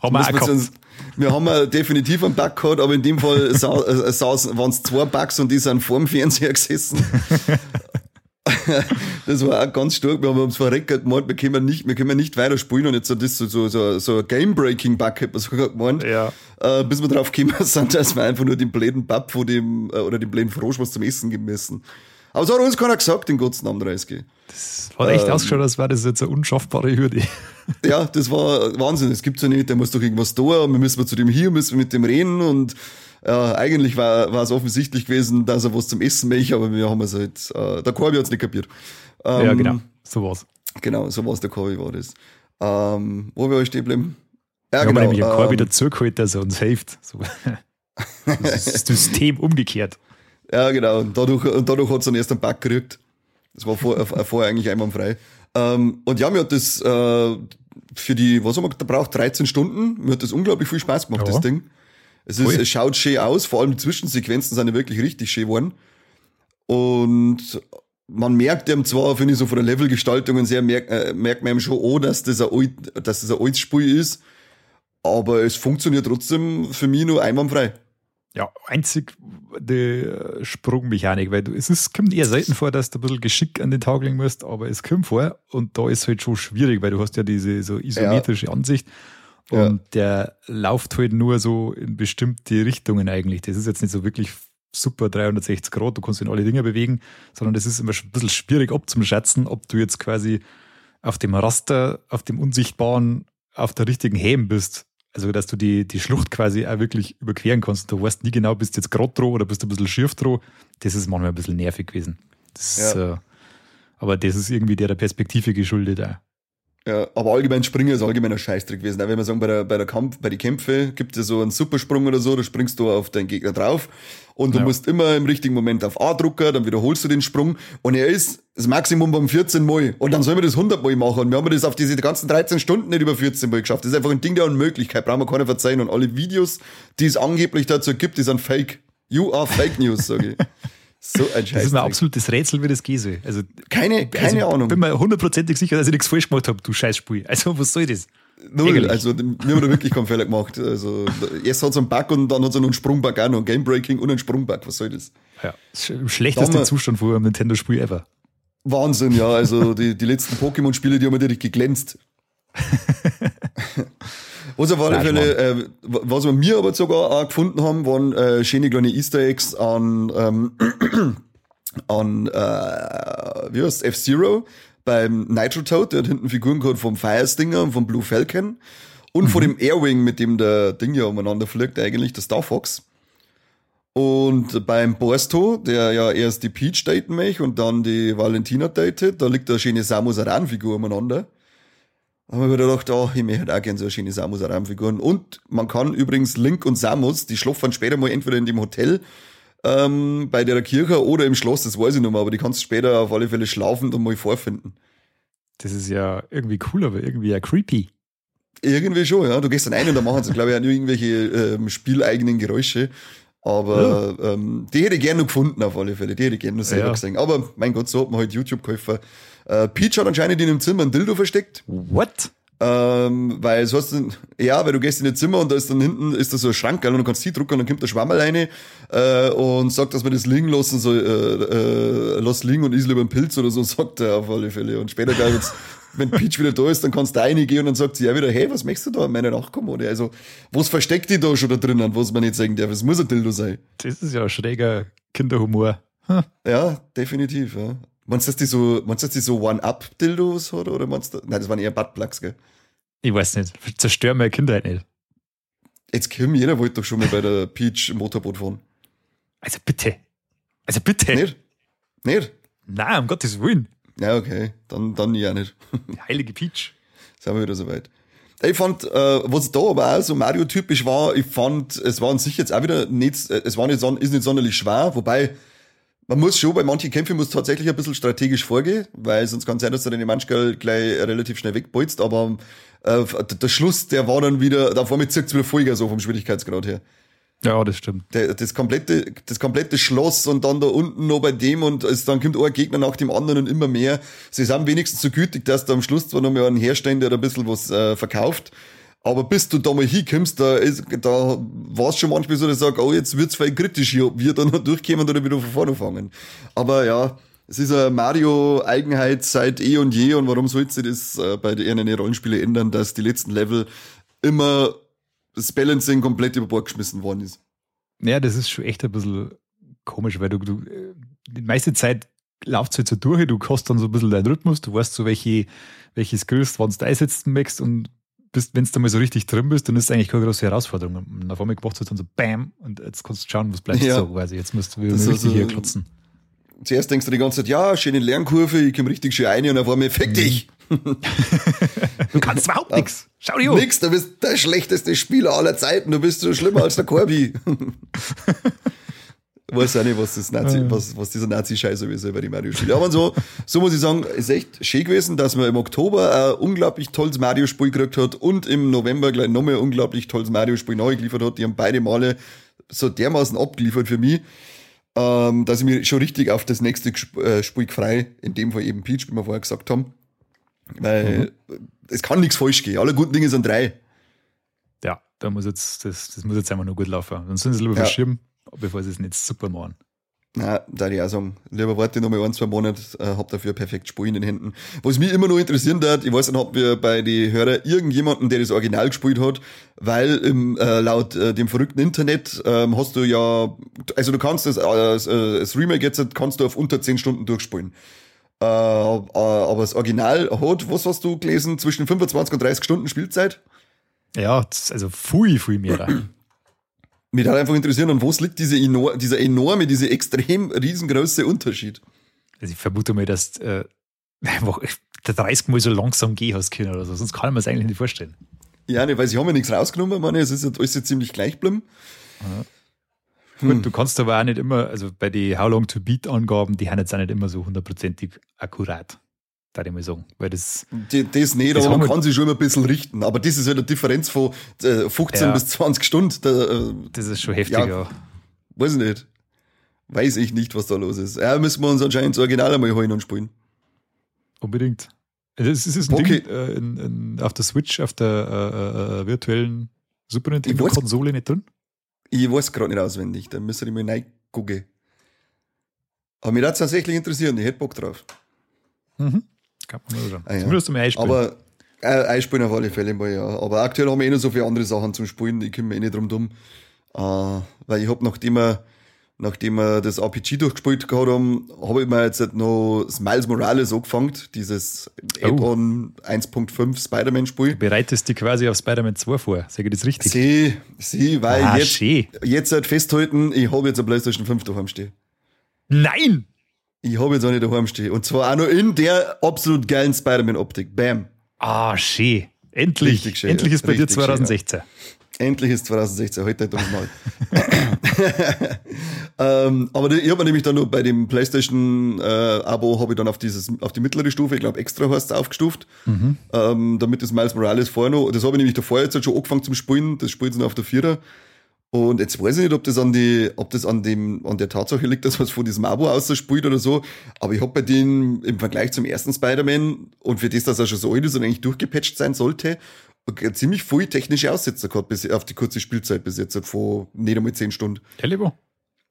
haben wir auch gehabt. Wir haben ja definitiv einen Bug gehabt, aber in dem Fall äh, waren es zwei Bugs und die sind vor dem Fernseher gesessen. das war auch ganz stark. Wir haben uns verreckt gemeint, wir können nicht, wir können nicht weiterspielen und jetzt so das so, so, so, so ein Game-Breaking-Bug, hat man sogar gemeint. Ja. Äh, bis wir drauf gekommen sind, dass wir einfach nur den bläden Bab von dem, äh, oder den bläden Frosch was zum Essen gemessen. Aber so hat uns keiner gesagt, in Gottes Namen 30. Das hat echt ähm, ausgeschaut, als wäre das jetzt eine unschaffbare Hürde. Ja, das war Wahnsinn. Das gibt's ja nicht. Der muss doch irgendwas tun. Wir müssen zu dem hier, müssen wir mit dem reden und ja, eigentlich war, war es offensichtlich gewesen, dass er was zum Essen möchte, aber wir haben es halt, äh, der Korbi hat es nicht kapiert. Ähm, ja, genau, so war's. Genau, so war's, der Korbi war das. Ähm, wo wir euch stehen bleiben? Ja, wir genau. haben nämlich einen Korbi ähm, dazugeholt, dass er uns hilft. So. Das System umgekehrt. Ja, genau. Und dadurch, und dadurch hat es dann erst einen Bug gekriegt. Das war vor, äh, vorher eigentlich einwandfrei. Ähm, und ja, mir hat das äh, für die, was haben wir gebraucht, 13 Stunden. Mir hat das unglaublich viel Spaß gemacht, ja. das Ding. Es, ist, es schaut schön aus, vor allem die Zwischensequenzen sind ja wirklich richtig schön geworden. Und man merkt eben zwar, finde ich, so von der Levelgestaltung und sehr, merkt, äh, merkt man eben schon auch, dass das ein, alt, dass das ein altes Spiel ist. Aber es funktioniert trotzdem für mich nur einwandfrei. Ja, einzig die Sprungmechanik, weil du, es ist, kommt eher selten vor, dass du ein bisschen Geschick an den Tag legen musst, aber es kommt vor und da ist es halt schon schwierig, weil du hast ja diese so isometrische ja. Ansicht und ja. der läuft halt nur so in bestimmte Richtungen eigentlich. Das ist jetzt nicht so wirklich super 360 Grad, du kannst in alle Dinge bewegen, sondern das ist immer ein bisschen schwierig abzuschätzen, ob du jetzt quasi auf dem Raster, auf dem Unsichtbaren, auf der richtigen Häm bist. Also, dass du die, die Schlucht quasi auch wirklich überqueren kannst. Du weißt nie genau, bist du jetzt gerade droh oder bist du ein bisschen schief droh. Das ist manchmal ein bisschen nervig gewesen. Das ja. ist, äh, aber das ist irgendwie der, der Perspektive geschuldet auch. Ja, aber allgemein Springen ist allgemeiner Scheißtrick gewesen. Wenn wir sagen, bei der, bei der Kampf, bei den Kämpfen gibt es so einen Supersprung oder so, da springst du auf deinen Gegner drauf und du ja. musst immer im richtigen Moment auf A drucken, dann wiederholst du den Sprung und er ist das Maximum beim 14 Mal und dann sollen wir das 100 Mal machen und wir haben das auf diese ganzen 13 Stunden nicht über 14 Mal geschafft. Das ist einfach ein Ding der Unmöglichkeit, brauchen wir keiner verzeihen und alle Videos, die es angeblich dazu gibt, die sind fake. You are fake news, sage ich. So ein Scheiß. Das ist mir absolutes Rätsel, wie das soll. Also, keine, keine also, Ahnung. Ich bin mir hundertprozentig sicher, dass ich nichts falsch gemacht habe, du Scheißspiel. Also, was soll das? Null. Eigentlich. Also, wir haben da wirklich keinen Fehler gemacht. Also, erst hat es einen Bug und dann hat es einen Sprungbug auch noch. Ein Gamebreaking und einen Sprungbug. Was soll das? Ja, im schlechtesten Zustand vor einem Nintendo-Spiel ever. Wahnsinn, ja. Also, die, die letzten Pokémon-Spiele, die haben richtig geglänzt. Was auf alle Fälle, äh, was wir mir aber sogar auch gefunden haben, waren äh, schöne kleine Easter Eggs an, ähm, an, äh, wie heißt F-Zero, beim Nitro Toad, der hat hinten Figuren gehabt vom Fire Stinger und vom Blue Falcon und mhm. von dem Airwing, mit dem der Ding ja umeinander fliegt, eigentlich der Star Fox. Und beim Borsto, der ja erst die Peach daten möchte und dann die Valentina datet, da liegt eine schöne Samus Aran-Figur umeinander. Wir wieder gedacht, oh, ich möchte auch gerne so eine schöne Samus Aran-Figur. Und man kann übrigens Link und Samus, die schlafen später mal entweder in dem Hotel ähm, bei der Kirche oder im Schloss, das weiß ich noch mal, aber die kannst du später auf alle Fälle schlafen und mal vorfinden. Das ist ja irgendwie cool, aber irgendwie ja creepy. Irgendwie schon, ja. Du gehst dann ein und da machen sie, glaube ich, auch nur irgendwelche ähm, spieleigenen Geräusche. Aber ja. ähm, die hätte ich gerne noch gefunden, auf alle Fälle. Die hätte ich gerne noch selber ja. gesehen. Aber mein Gott, so hat man halt YouTube-Käufer. Äh, Peach hat anscheinend in dem Zimmer ein Dildo versteckt. What? Ähm, weil so hast du, ja, weil du gehst in ein Zimmer und da ist dann hinten ist da so ein Schrank, und du kannst die drucken und dann kommt der Schwamm alleine äh, und sagt, dass man das liegen lassen soll, äh, äh, lass liegen und ist lieber ein Pilz oder so, sagt er auf alle Fälle. Und später, gleich, wenn Peach wieder da ist, dann kannst du reingehen und dann sagt sie ja wieder, hey, was möchtest du da, meine Nachkommode? Also, was versteckt die da schon da drinnen, was man nicht sagen darf? Es muss ein Dildo sein. Das ist ja schräger Kinderhumor. Hm. Ja, definitiv, ja. Meinst du, dass die so, meinst du, dass die so One-Up-Dildos hat, oder meinst du, nein, das waren eher Buttplugs, gell? Ich weiß nicht. Zerstör meine Kindheit nicht. Jetzt Kim, jeder wollte doch schon mal bei der Peach Motorboot fahren. Also bitte. Also bitte. Nicht? Nicht? Nein, um Gottes Willen. Ja, okay. Dann, dann ja nicht. Die heilige Peach. Sind wir wieder soweit. Ich fand, äh, was da aber auch so Mario-typisch war, ich fand, es war an sich jetzt auch wieder nicht, äh, es war nicht, ist nicht sonderlich schwer, wobei, man muss schon, bei manchen Kämpfen muss tatsächlich ein bisschen strategisch vorgehen, weil sonst kann es sein, dass du deine Manschgal gleich relativ schnell wegbolzt, aber äh, der Schluss, der war dann wieder, da mir zirkt es wieder Folger so vom Schwierigkeitsgrad her. Ja, das stimmt. Der, das, komplette, das komplette Schloss und dann da unten noch bei dem und es, dann kommt ein Gegner nach dem anderen und immer mehr. Sie sind wenigstens so gütig, dass da am Schluss zwar noch mal einen herstellen, der da ein bisschen was äh, verkauft. Aber bis du da mal hinkommst, da, da war es schon manchmal so, dass ich sage, oh, jetzt wird's voll kritisch hier, ob wir dann noch durchkommen oder wieder von vorne fangen. Aber ja, es ist eine Mario-Eigenheit seit eh und je und warum sollte sie das äh, bei den Rollenspielen ändern, dass die letzten Level immer das Balancing komplett über Bord geschmissen worden ist. Ja, das ist schon echt ein bisschen komisch, weil du, du die meiste Zeit läuft es halt so durch, du hast dann so ein bisschen deinen Rhythmus, du weißt so, welche, welche Skills, wann du einsetzen möchtest und wenn du mal so richtig drin bist, dann ist es eigentlich keine große Herausforderung. Und auf einmal macht es dann so BAM und jetzt kannst du schauen, was bleibt ja. so quasi. Jetzt musst du richtig also, hier klotzen. Zuerst denkst du die ganze Zeit, ja, schöne Lernkurve, ich komme richtig schön ein und auf einmal fick dich. du kannst überhaupt ja. nichts. Schau dir um. Nix, du bist der schlechteste Spieler aller Zeiten. Du bist so schlimmer als der Corby. Ich weiß auch nicht, was, das Nazi, was, was dieser Nazi-Scheiße ist bei den Mario-Spielen. Aber so, so muss ich sagen, ist echt schön gewesen, dass man im Oktober ein unglaublich tolles Mario-Spiel gekriegt hat und im November gleich nochmal ein unglaublich tolles Mario-Spiel neu geliefert hat. Die haben beide Male so dermaßen abgeliefert für mich, ähm, dass ich mich schon richtig auf das nächste äh, Spiel frei, in dem Fall eben Peach, wie wir vorher gesagt haben, weil mhm. es kann nichts falsch gehen. Alle guten Dinge sind drei. Ja, da muss jetzt, das, das muss jetzt einmal nur gut laufen. Dann sind sie lieber ja. verschieben, bevor sie es nicht super machen. Na, da ich auch sagen, lieber warte noch mal ein, zwei Monate, äh, hab dafür perfekt Spiel in den Händen. Was mich immer noch interessieren hat, ich weiß nicht, ob wir bei den Hörer irgendjemanden, der das Original gespielt hat, weil im, äh, laut äh, dem verrückten Internet ähm, hast du ja, also du kannst das, äh, das Remake jetzt kannst du auf unter 10 Stunden durchspielen. Äh, äh, aber das Original hat, was hast du gelesen, zwischen 25 und 30 Stunden Spielzeit? Ja, also viel, viel mehr. Mich hat einfach interessieren, an was liegt diese enor dieser enorme, diese extrem riesengroße Unterschied? Also ich vermute mal, dass äh, einfach der 30 Mal so langsam gehen hast können oder so, sonst kann man es eigentlich nicht vorstellen. Ja, ne, weil sie haben ja nichts rausgenommen, meine, es ist jetzt alles jetzt ziemlich gleich geblieben. Ja. Hm. Du kannst aber auch nicht immer, also bei den How Long to Beat Angaben, die haben jetzt auch nicht immer so hundertprozentig akkurat, da ich mal sagen. Weil das, die, das nicht, das aber man kann sich schon immer ein bisschen richten. Aber das ist ja eine Differenz von äh, 15 ja. bis 20 Stunden. Da, äh, das ist schon heftig, ja. ja. Weiß ich nicht. Weiß ich nicht, was da los ist. Ja, müssen wir uns anscheinend das Original einmal holen und spielen. Unbedingt. Das ist ein okay. Ding äh, in, in, auf der Switch, auf der äh, äh virtuellen Super Nintendo-Konsole nicht drin? Ich weiß gerade nicht auswendig, dann müsste ich mal reingucken. Aber mich hat es tatsächlich interessieren, ich hätte Bock drauf. Mhm. Kann man nur ah, ja. Zumindest zum Einspielen. Aber äh, einspielen auf alle Fälle mal, ja. Aber aktuell haben wir eh noch so viele andere Sachen zum Spielen, ich komme mir eh nicht drum dumm. Äh, weil ich habe, nachdem wir nachdem wir das RPG durchgespielt gehabt haben, habe ich mir jetzt halt noch das Miles Morales angefangen, dieses Oh. Add-on 1.5 Spider-Man-Spiel. Bereitest dich quasi auf Spider-Man 2 vor. Sag ich das richtig? Sie, sie, weil Ah, jetzt, schön. jetzt halt festhalten, ich habe jetzt eine PlayStation 5 daheim stehen. Nein! Ich habe jetzt auch nicht daheim stehen. Und zwar auch noch in der absolut geilen Spider-Man-Optik. Bam. Ah, schön. Endlich. Schön, Endlich ja. ist bei dir Richtig schön, 2016. Endlich ist 2016, heute halt mal. ähm, aber ich habe mir nämlich dann noch bei dem PlayStation äh, Abo habe ich dann auf dieses auf die mittlere Stufe, ich glaube extra heißt aufgestuft, ähm, damit das Miles Morales vorher noch, das habe ich nämlich davor jetzt halt schon angefangen zum Spielen, das spielt noch auf der Vierer. Und jetzt weiß ich nicht, ob das an die, ob das an dem, an der Tatsache liegt, dass man es von diesem Abo aus spielt oder so. Aber ich habe bei denen im Vergleich zum ersten Spider-Man und für das, dass er schon so alt ist und eigentlich durchgepatcht sein sollte, ziemlich viel technische Aussetzer gehabt bis auf die kurze Spielzeit bis jetzt von nicht einmal zehn Stunden. Ja, lieber.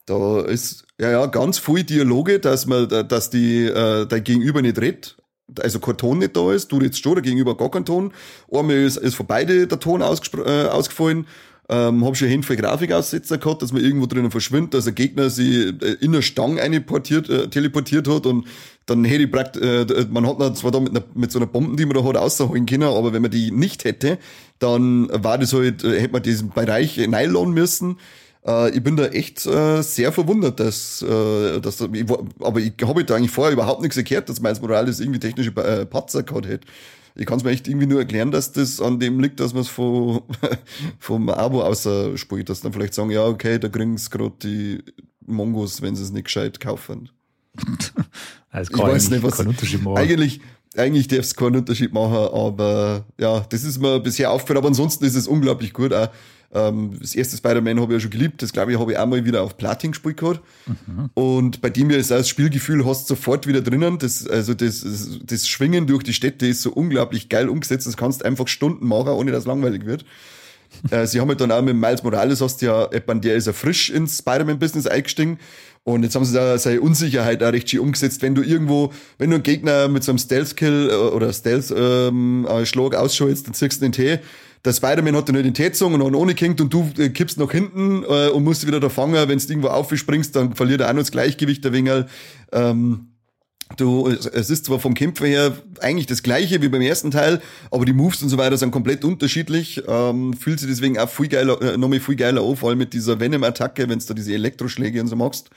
Da ist ja ja ganz viel Dialoge, dass man, dass die äh, dein Gegenüber nicht redet, also kein Ton nicht da ist, du jetzt schon, der Gegenüber gar kein Ton. Einmal ist, ist von beide der Ton äh, ausgefallen. Ähm, hab schon hin für Grafikaussetzer gehabt, dass man irgendwo drinnen verschwindet, dass der Gegner sie äh, in der Stange einportiert, äh, teleportiert hat und dann hätte ich praktisch, äh, man hat zwar da mit, einer, mit so einer Bombe, die man da hat, rausholen können, aber wenn man die nicht hätte, dann war das halt, äh, hätte man diesen Bereich nylon müssen. Äh, ich bin da echt äh, sehr verwundert, dass, äh, dass ich, aber ich habe da eigentlich vorher überhaupt nichts erklärt, dass Miles Morales irgendwie technische äh, Patzer gehabt hätte. Ich kann es mir echt irgendwie nur erklären, dass das an dem liegt, dass man es vom, vom Abo außer spielt, dass dann vielleicht sagen, ja, okay, da kriegen sie gerade die Mongos, wenn sie es nicht gescheit kaufen. Also Ich weiß nicht, was keinen Unterschied machen. Eigentlich, eigentlich darf es keinen Unterschied machen, aber ja, das ist mir bisher aufgefallen. Aber ansonsten ist es unglaublich gut. Auch, ähm, das erste Spider-Man habe ich ja schon geliebt. Das glaube ich, habe ich auch mal wieder auf Platin gespielt gehabt. Und bei dem ist auch das Spielgefühl hast du sofort wieder drinnen. Das, also das, das Schwingen durch die Städte ist so unglaublich geil umgesetzt. Das kannst einfach Stunden machen, ohne dass es langweilig wird. Äh, Sie haben halt dann auch mit Miles Morales, hast du ja, jemand, der ist ja frisch ins Spider-Man-Business eingestiegen. Und jetzt haben sie da seine Unsicherheit auch recht schön umgesetzt. Wenn du irgendwo, wenn du einen Gegner mit so einem Stealth-Kill äh, oder Stealth-Schlag ausschaltest, dann ziehst du den Tee. Der Spider-Man hat dann nicht Tee gezogen und hat ohne gehängt und du äh, kippst nach hinten äh, und musst wieder da fangen. Wenn du irgendwo aufspringst, dann verliert er auch noch das Gleichgewicht, der Wingerl. Ähm, Du, es ist zwar vom Kämpfer her eigentlich das gleiche wie beim ersten Teil, aber die Moves und so weiter sind komplett unterschiedlich. Ähm, fühlt sich deswegen auch viel geiler, äh, nochmal viel geiler an, vor allem mit dieser Venom-Attacke, wenn du da diese Elektroschläge und so magst.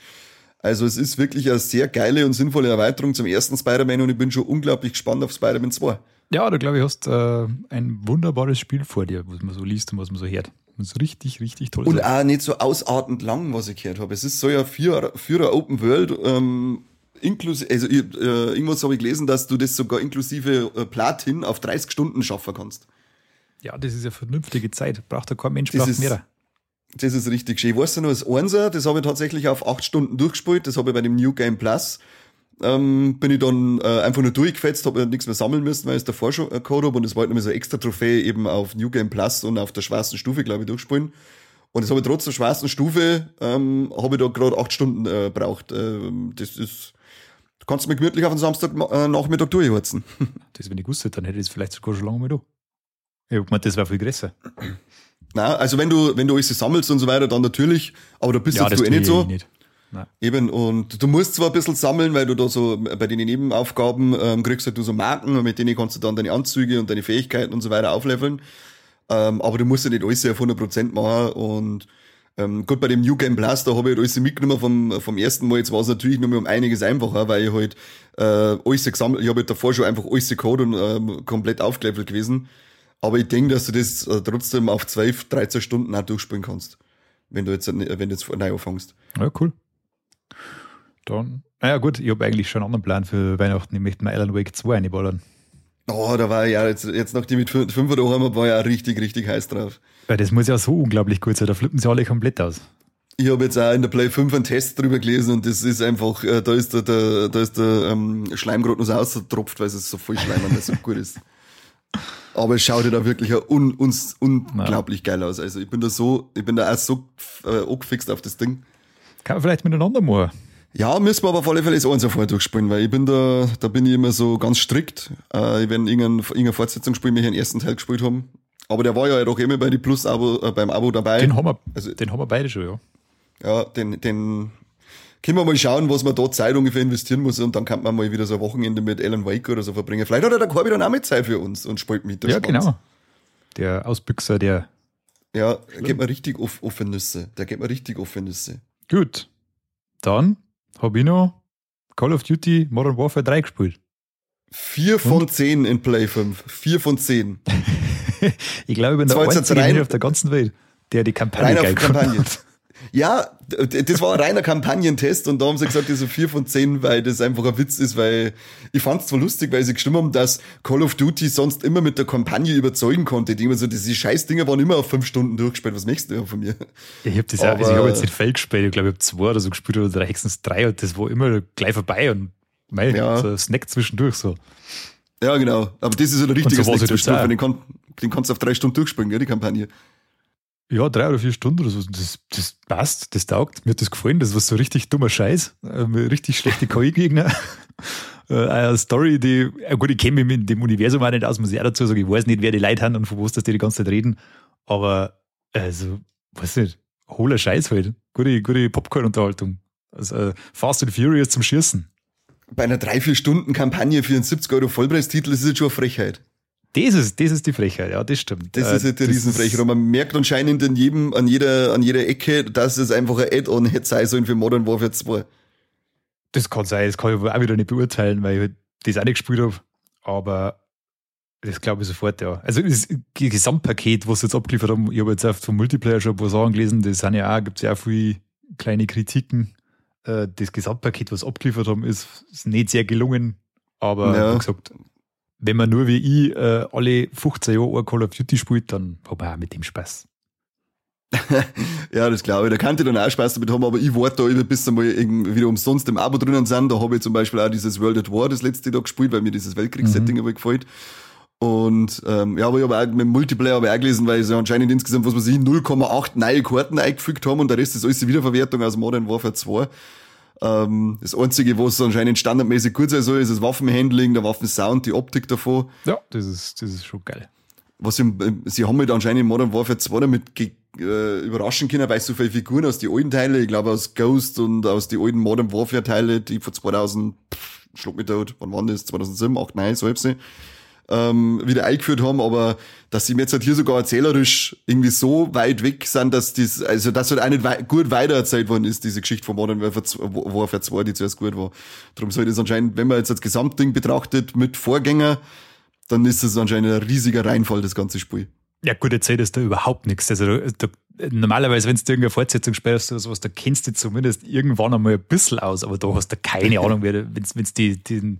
Also es ist wirklich eine sehr geile und sinnvolle Erweiterung zum ersten Spider-Man und ich bin schon unglaublich gespannt auf Spider-Man 2. Ja, du glaube ich hast äh, ein wunderbares Spiel vor dir, was man so liest und was man so hört. Das ist richtig, richtig toll. Und sein. auch nicht so ausartend lang, was ich gehört habe. Es ist so ja für, für eine Open World, ähm, inklusive, also ich, äh, irgendwas habe ich gelesen, dass du das sogar inklusive äh, Platin auf 30 Stunden schaffen kannst. ja, das ist ja vernünftige Zeit. Braucht ja kein Mensch, Das braucht ist- mehr. Das ist richtig schön. Weißt du noch, das Einser, das habe ich tatsächlich auf acht Stunden durchgespielt. Das habe ich bei dem New Game Plus. Ähm, bin ich dann äh, einfach nur durchgefetzt, habe nichts mehr sammeln müssen, weil ich es davor schon äh, gehabt habe. Und das war halt nochmal so eine extra Trophäe eben auf New Game Plus und auf der schwarzen Stufe, glaube ich, durchspielen. Und das habe ich trotz der schwarzen Stufe, ähm, habe ich da gerade acht Stunden äh, braucht. Ähm, das ist, du kannst mir gemütlich auf den Samstag äh, durchheizen. Das, wenn ich gewusst hätte, dann hätte ich es vielleicht sogar schon lange mal da. Ich hab gemeint, das war viel größer. Na, also wenn du, wenn du alles sammelst und so weiter, dann natürlich, aber da bist jetzt du eh nicht ich so. nicht. Nein. Eben, und du musst zwar ein bisschen sammeln, weil du da so bei den Nebenaufgaben ähm, kriegst halt du so Marken und mit denen kannst du dann deine Anzüge und deine Fähigkeiten und so weiter aufleveln. Ähm, aber du musst ja nicht alles auf 100% machen und ähm, gut, bei dem New Game Plus, da habe ich halt alles mitgenommen vom, vom ersten Mal. Jetzt war es natürlich nur mal um einiges einfacher, weil ich halt äh, alles gesammelt, ich habe halt davor schon einfach alles gecodet und ähm, komplett aufgelevelt gewesen. Aber ich denke, dass du das äh, trotzdem auf 12, 13 Stunden auch durchspielen kannst. Wenn du jetzt, wenn du jetzt neu anfängst. Ja, cool. Dann, naja, gut, ich habe eigentlich schon einen anderen Plan für Weihnachten. Ich möchte mir Alan Wake 2 einballern. Oh, da war ich ja jetzt, jetzt nachdem ich mit fün- fünf daheim hab, war ich ja richtig, richtig heiß drauf. Weil das muss ja so unglaublich gut sein. Da flippen sie alle komplett aus. Ich habe jetzt auch in der Play 5 einen Test drüber gelesen und das ist einfach, äh, da ist der, der, da ist der ähm, Schleim gerade noch so ausgetropft, weil es so voll Schleim und so gut ist. Aber es schaut ja da wirklich ja un, uns, unglaublich geil aus. Also ich bin da so, ich bin da auch so äh, angefixt auf das Ding. Kann man vielleicht miteinander machen. Ja, müssen wir aber auf alle Fälle das eins vorher durchspielen, weil ich bin da, da bin ich immer so ganz strikt. Äh, ich werde irgendeine, irgendeine Fortsetzung spielen, wenn ich den ersten Teil gespielt haben. Aber der war ja doch immer bei die Plus-Abo, äh, beim Abo dabei. Den haben, wir, Also- den haben wir beide schon, ja. Ja, den, den, können wir mal schauen, was man da Zeit ungefähr investieren muss und dann kann man mal wieder so ein Wochenende mit Alan Wake oder so verbringen. Vielleicht hat der Corby dann auch mit Zeit für uns und spielt mit. Ja, Schwanz. genau. Der Ausbüchser, der. Ja, der geht mir richtig auf Offennüsse. Der geht mir richtig Offennüsse. Gut. Dann habe ich noch Call of Duty Modern Warfare 3 gespielt. Vier von und? zehn in Play 5. Vier von zehn. ich glaube, ich bin der einzige rein, auf der ganzen Welt, der die Kampagne rein auf Kampagne. Ja, das war ein reiner Kampagnentest und da haben sie gesagt, das ist vier von zehn, weil das einfach ein Witz ist, weil ich fand es zwar lustig, weil sie gestimmt haben, dass Call of Duty sonst immer mit der Kampagne überzeugen konnte. Die immer so, diese Scheißdinger waren immer auf fünf Stunden durchgespielt. Was möchtest du von mir? Ja, ich habe das Aber, auch, also ich habe jetzt nicht Feld gespielt, ich glaube, ich habe zwei oder so gespielt oder drei, höchstens drei und das war immer gleich vorbei und mei, ja. so ein Snack zwischendurch so. Ja, genau. Aber das ist ein richtiger so Snack zwischendurch, den, kann, den kannst du auf drei Stunden durchspielen, gell, die Kampagne. Ja, drei oder vier Stunden oder so. Das, das passt, das taugt. Mir hat das gefallen. Das war so richtig dummer Scheiß. Richtig schlechte KI-Gegner. äh, eine Story, die, gut, ich kenne mich mit dem Universum auch nicht aus, muss ich auch dazu sagen. Ich weiß nicht, wer die Leute haben und von was dass die die ganze Zeit reden. Aber, also, weiß nicht, hohler Scheiß halt. Gute, gute Popcorn-Unterhaltung. Also, äh, Fast and Furious zum Schießen. Bei einer drei, vier Stunden Kampagne für einen 70 Euro Vollpreistitel ist es schon eine Frechheit. Das ist, das ist die Frechheit, ja, das stimmt. Das ist halt die Riesenfrechheit. Und man merkt anscheinend in jedem, an jeder, an jeder Ecke, dass es einfach ein Add-on hätte sein sollen für Modern Warfare 2. Das kann sein, das kann ich auch wieder nicht beurteilen, weil ich halt das auch nicht gespielt habe. Aber das glaube ich sofort, ja. Also das Gesamtpaket, was sie jetzt abgeliefert haben, ich habe jetzt oft vom Multiplayer schon ein paar Sachen gelesen, das sind ja auch, gibt es ja auch viele kleine Kritiken. Äh, das Gesamtpaket, was sie abgeliefert haben, ist, ist nicht sehr gelungen. Aber ja. wie gesagt, wenn man nur wie ich äh, alle 15 Jahre Call of Duty spielt, dann hat man auch mit dem Spaß. ja, das glaube ich. Da kann ich dann auch Spaß damit haben, aber ich warte da bis einmal irgendwie wieder umsonst im Abo drinnen sind. Da habe ich zum Beispiel auch dieses World at War das letzte Tag gespielt, weil mir dieses Weltkriegssetting mhm. gefällt. Und ähm, ja, aber ich habe auch mit dem Multiplayer habe ich auch gelesen, weil sie anscheinend insgesamt, was weiß ich, 0,8 neue Karten eingefügt haben und der Rest ist alles die Wiederverwertung aus Modern Warfare 2. Ähm, das Einzige, was anscheinend standardmäßig gut sein soll, ist das Waffenhandling, der Waffensound, die Optik davon. Ja, das ist, das ist schon geil. Was im, sie haben halt anscheinend in Modern Warfare 2 damit äh, überraschen können, weil so viele Figuren aus den alten Teilen, ich glaube aus Ghost und aus den alten Modern Warfare Teile, die von 2000, pff, schlag mich tot, wann waren das? 2007, 8, 9, so halb ähm, wieder eingeführt haben, aber dass sie mir jetzt halt hier sogar erzählerisch irgendwie so weit weg sind, dass das, also dass halt auch nicht wei gut weitererzählt worden ist, diese Geschichte von Modern Warfare 2, die zuerst gut war. Darum soll das anscheinend, wenn man jetzt das Gesamtding betrachtet mit Vorgänger, dann ist das anscheinend ein riesiger Reinfall, das ganze Spiel. Ja, gut, erzählt ist da überhaupt nichts. Also da, da, normalerweise, wenn du irgendeine Fortsetzung spielst oder sowas, da kennst du zumindest irgendwann einmal ein bisschen aus, aber da hast du keine Ahnung, wenn es die, den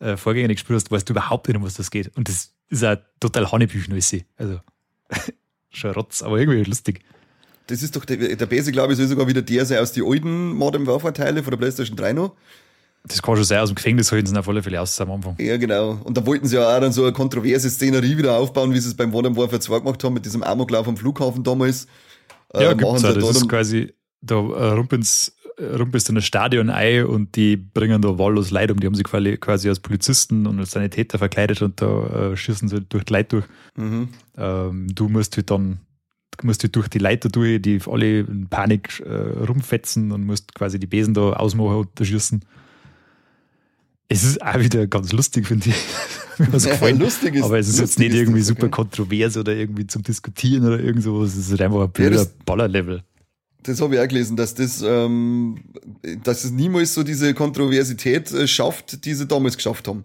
äh, Vorgänger nicht gespielt hast, weißt du überhaupt nicht, um was das geht. Und das ist auch total Hanebüchen, Also, schon Rotz, aber irgendwie lustig. Das ist doch der, der Base, glaube ich, soll sogar wieder der sein aus den alten Modern Warfare-Teile von der PlayStation 3 noch. Das kann schon sein, aus dem Gefängnis halten sie auf alle Fälle aus am Anfang. Ja, genau. Und da wollten sie ja auch dann so eine kontroverse Szenerie wieder aufbauen, wie sie es beim Modern Warfare 2 gemacht haben, mit diesem Amoklauf am Flughafen damals. Ja, äh, gibt's auch. Das ist quasi, da äh, rumpeln rumpelst in ein Stadion ein und die bringen da wahllos Leute um. Die haben sich quasi als Polizisten und als Sanitäter verkleidet und da äh, schießen sie durch die Leute durch. Mhm. Ähm, du musst halt dann musst halt durch die Leiter durch, die alle in Panik äh, rumfetzen und musst quasi die Besen da ausmachen und da schießen. Es ist auch wieder ganz lustig, finde ich. ja, lustig ist, Aber es ist jetzt nicht irgendwie super okay. kontrovers oder irgendwie zum Diskutieren oder irgend sowas. Es ist einfach ein blöder ja, Ballerlevel das habe ich auch gelesen, dass das, ähm, dass es niemals so diese Kontroversität äh, schafft, die sie damals geschafft haben.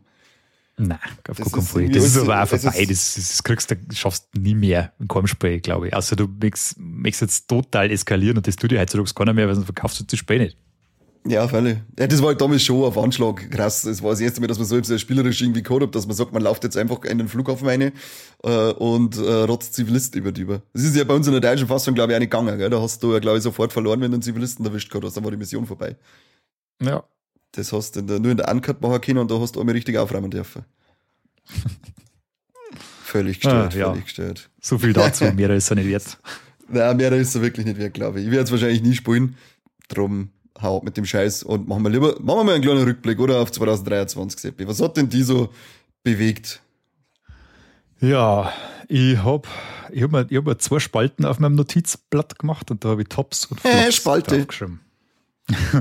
Nein, auf gar keinen Fall. Das ist aber auch vorbei. Das, das kriegst du, schaffst du nie mehr in keinem Spiel, glaube ich. Außer du möchtest, jetzt total eskalieren und das tut dir heutzutage keiner mehr, weil sonst verkaufst du das Spiel nicht. Ja, völlig. Ja, das war halt damals schon auf Anschlag krass. Das war das erste Mal, dass man so spielerisch irgendwie gehabt hat, dass man sagt, man läuft jetzt einfach in den Flughafen rein äh, und äh, rotzt Zivilisten über die über. Das ist ja bei uns in der deutschen Fassung, glaube ich, auch nicht gegangen. Gell? Da hast du ja, glaube ich, sofort verloren, wenn du einen Zivilisten erwischt gehabt hast. Dann war die Mission vorbei. Ja. Das hast du in der, nur in der Uncut machen können und da hast du einmal richtig aufräumen dürfen. völlig gestört, ah, ja. völlig gestört. So viel dazu, mehr ist er nicht wert. Nein, mehr ist er wirklich nicht wert, glaube ich. Ich werde es wahrscheinlich nie spielen. Drum hau mit dem Scheiß und machen wir lieber, machen wir mal einen kleinen Rückblick, oder? Auf 2023, Seppi. Was hat denn die so bewegt? Ja, ich habe ich hab mir, ich hab mir zwei Spalten auf meinem Notizblatt gemacht und da habe ich Tops und Flops äh, Spalte.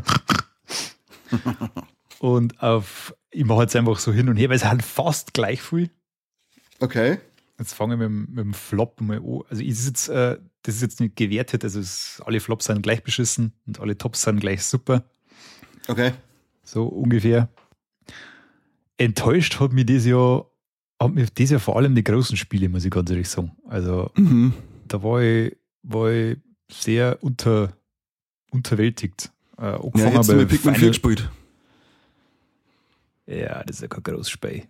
und auf, ich mache jetzt einfach so hin und her, weil es halt fast gleich viel. Okay. Jetzt fange ich mit, dem- mit dem Flop mal an. Also, ich ist jetzt, äh, das ist jetzt nicht gewertet, also es, alle Flops sind gleich beschissen und alle Tops sind gleich super. Okay. So ungefähr. Enttäuscht hat mich dieses Jahr, hat mich dieses Jahr vor allem die großen Spiele, muss ich ganz ehrlich sagen. Also, Mhm. da war ich, war ich sehr unter, unterwältigt. Äh, Ja, jetzt haben wir Pikmin 4 Final- gespielt. Ja, das ist ja kein großes Spiel.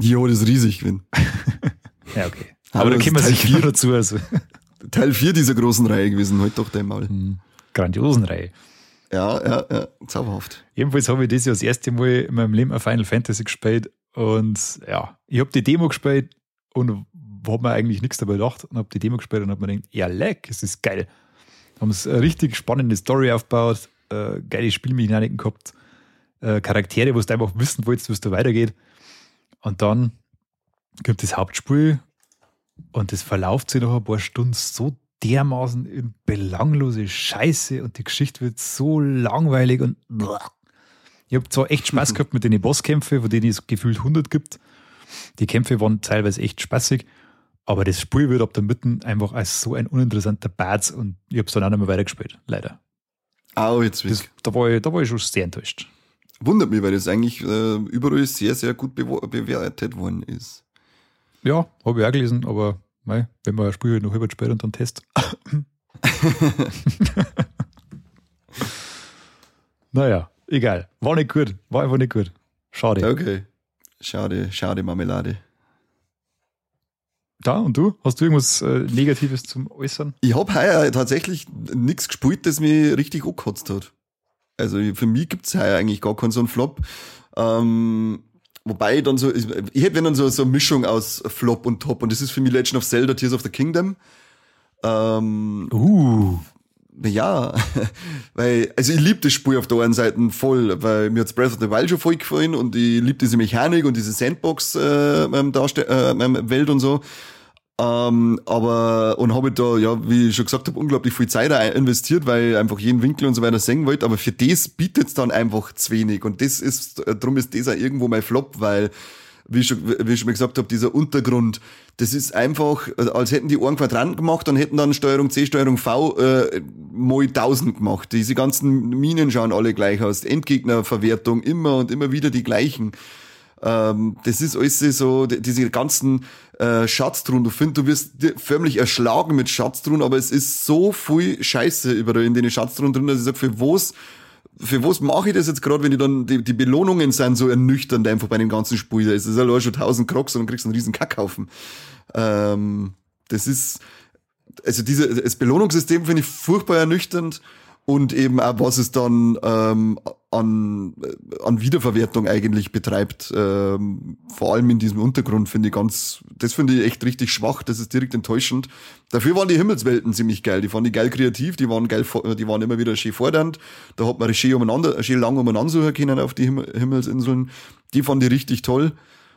Ja, das ist riesig gewesen. Ja, okay. Aber Aber da das kommen wir sicher dazu. Also. Teil 4 dieser großen Reihe gewesen, halt doch einmal. Hm, Grandiosen Reihe. Ja, ja, ja, zauberhaft. Jedenfalls habe ich das Jahr das erste Mal in meinem Leben ein Final Fantasy gespielt und ja, ich habe die Demo gespielt und habe mir eigentlich nichts dabei gedacht und habe die Demo gespielt und habe mir gedacht, ja leck, es ist geil. Haben es eine richtig spannende Story aufgebaut, äh, geile Spielmechaniken gehabt, äh, Charaktere, wo du einfach wissen wolltest, wie es da weitergeht. Und dann gibt das Hauptspiel und das verlauft sich nach ein paar Stunden so dermaßen in belanglose Scheiße und die Geschichte wird so langweilig und ich habe zwar echt Spaß gehabt mit den Bosskämpfen, von denen es gefühlt 100 gibt. Die Kämpfe waren teilweise echt spaßig, aber das Spiel wird ab der Mitte einfach als so ein uninteressanter Bad und ich habe es dann auch nicht mehr weitergespielt, leider. Au, jetzt Das, da, war ich, da war ich schon sehr enttäuscht. Wundert mich, weil das eigentlich äh, überall sehr, sehr gut bewertet worden ist. Ja, habe ich auch gelesen, aber mei, wenn man ein Spiel halt noch über spielt und dann Test. naja, egal. War nicht gut. War einfach nicht gut. Schade. Okay. Schade, schade Marmelade. Da, und du? Hast du irgendwas äh, Negatives zum Äußern? Ich habe heuer tatsächlich nichts gespielt, das mich richtig angekotzt hat. Also für mich gibt's heuer eigentlich gar keinen so einen Flop. Ähm, wobei ich dann so, ich, ich hätte dann so, so eine Mischung aus Flop und Top und das ist für mich Legend of Zelda Tears of the Kingdom. Ähm, Uh. ja, weil, also ich liebe das Spiel auf der einen Seite voll, weil mir hat's Breath of the Wild schon voll gefallen und ich liebe diese Mechanik und diese Sandbox äh, ähm, äh, ähm, Welt und so. Ähm, aber, und habe da, ja, wie ich schon gesagt habe, unglaublich viel Zeit investiert, weil ich einfach jeden Winkel und so weiter sehen wollte, aber für das bietet's dann einfach zu wenig und das ist, äh, drum ist das auch irgendwo mein Flop, weil, wie ich schon, wie ich schon gesagt habe, dieser Untergrund, das ist einfach, äh, als hätten die einen Quadranten gemacht und hätten dann Steuerung C, Steuerung V äh, mal 1000 gemacht. Diese ganzen Minen schauen alle gleich aus. Endgegnerverwertung immer und immer wieder die gleichen. Ähm, das ist alles so, die- diese ganzen äh, Schatztruhen. Du findest, du wirst förmlich erschlagen mit Schatztruhen, aber es ist so viel Scheiße überall in den Schatztruhen drin, dass ich sage, für was für was mache ich das jetzt gerade, wenn die dann, die, die Belohnungen sind so ernüchternd einfach bei dem ganzen Spiel. Da ist es allein schon 1000 Crocs und dann kriegst du einen riesen Kackhaufen. Ähm, das ist, also diese, das Belohnungssystem finde ich furchtbar ernüchternd und eben auch, was es dann ähm, an, an Wiederverwertung eigentlich betreibt. Ähm, vor allem in diesem Untergrund finde ich ganz, das finde ich echt richtig schwach, das ist direkt enttäuschend. Dafür waren die Himmelswelten ziemlich geil, die fand ich geil kreativ, die waren geil, die waren immer wieder schön fordernd. Da hat man schön umeinander, schön lang umeinander suchen können auf die Himmel, Himmelsinseln. Die fand ich richtig toll.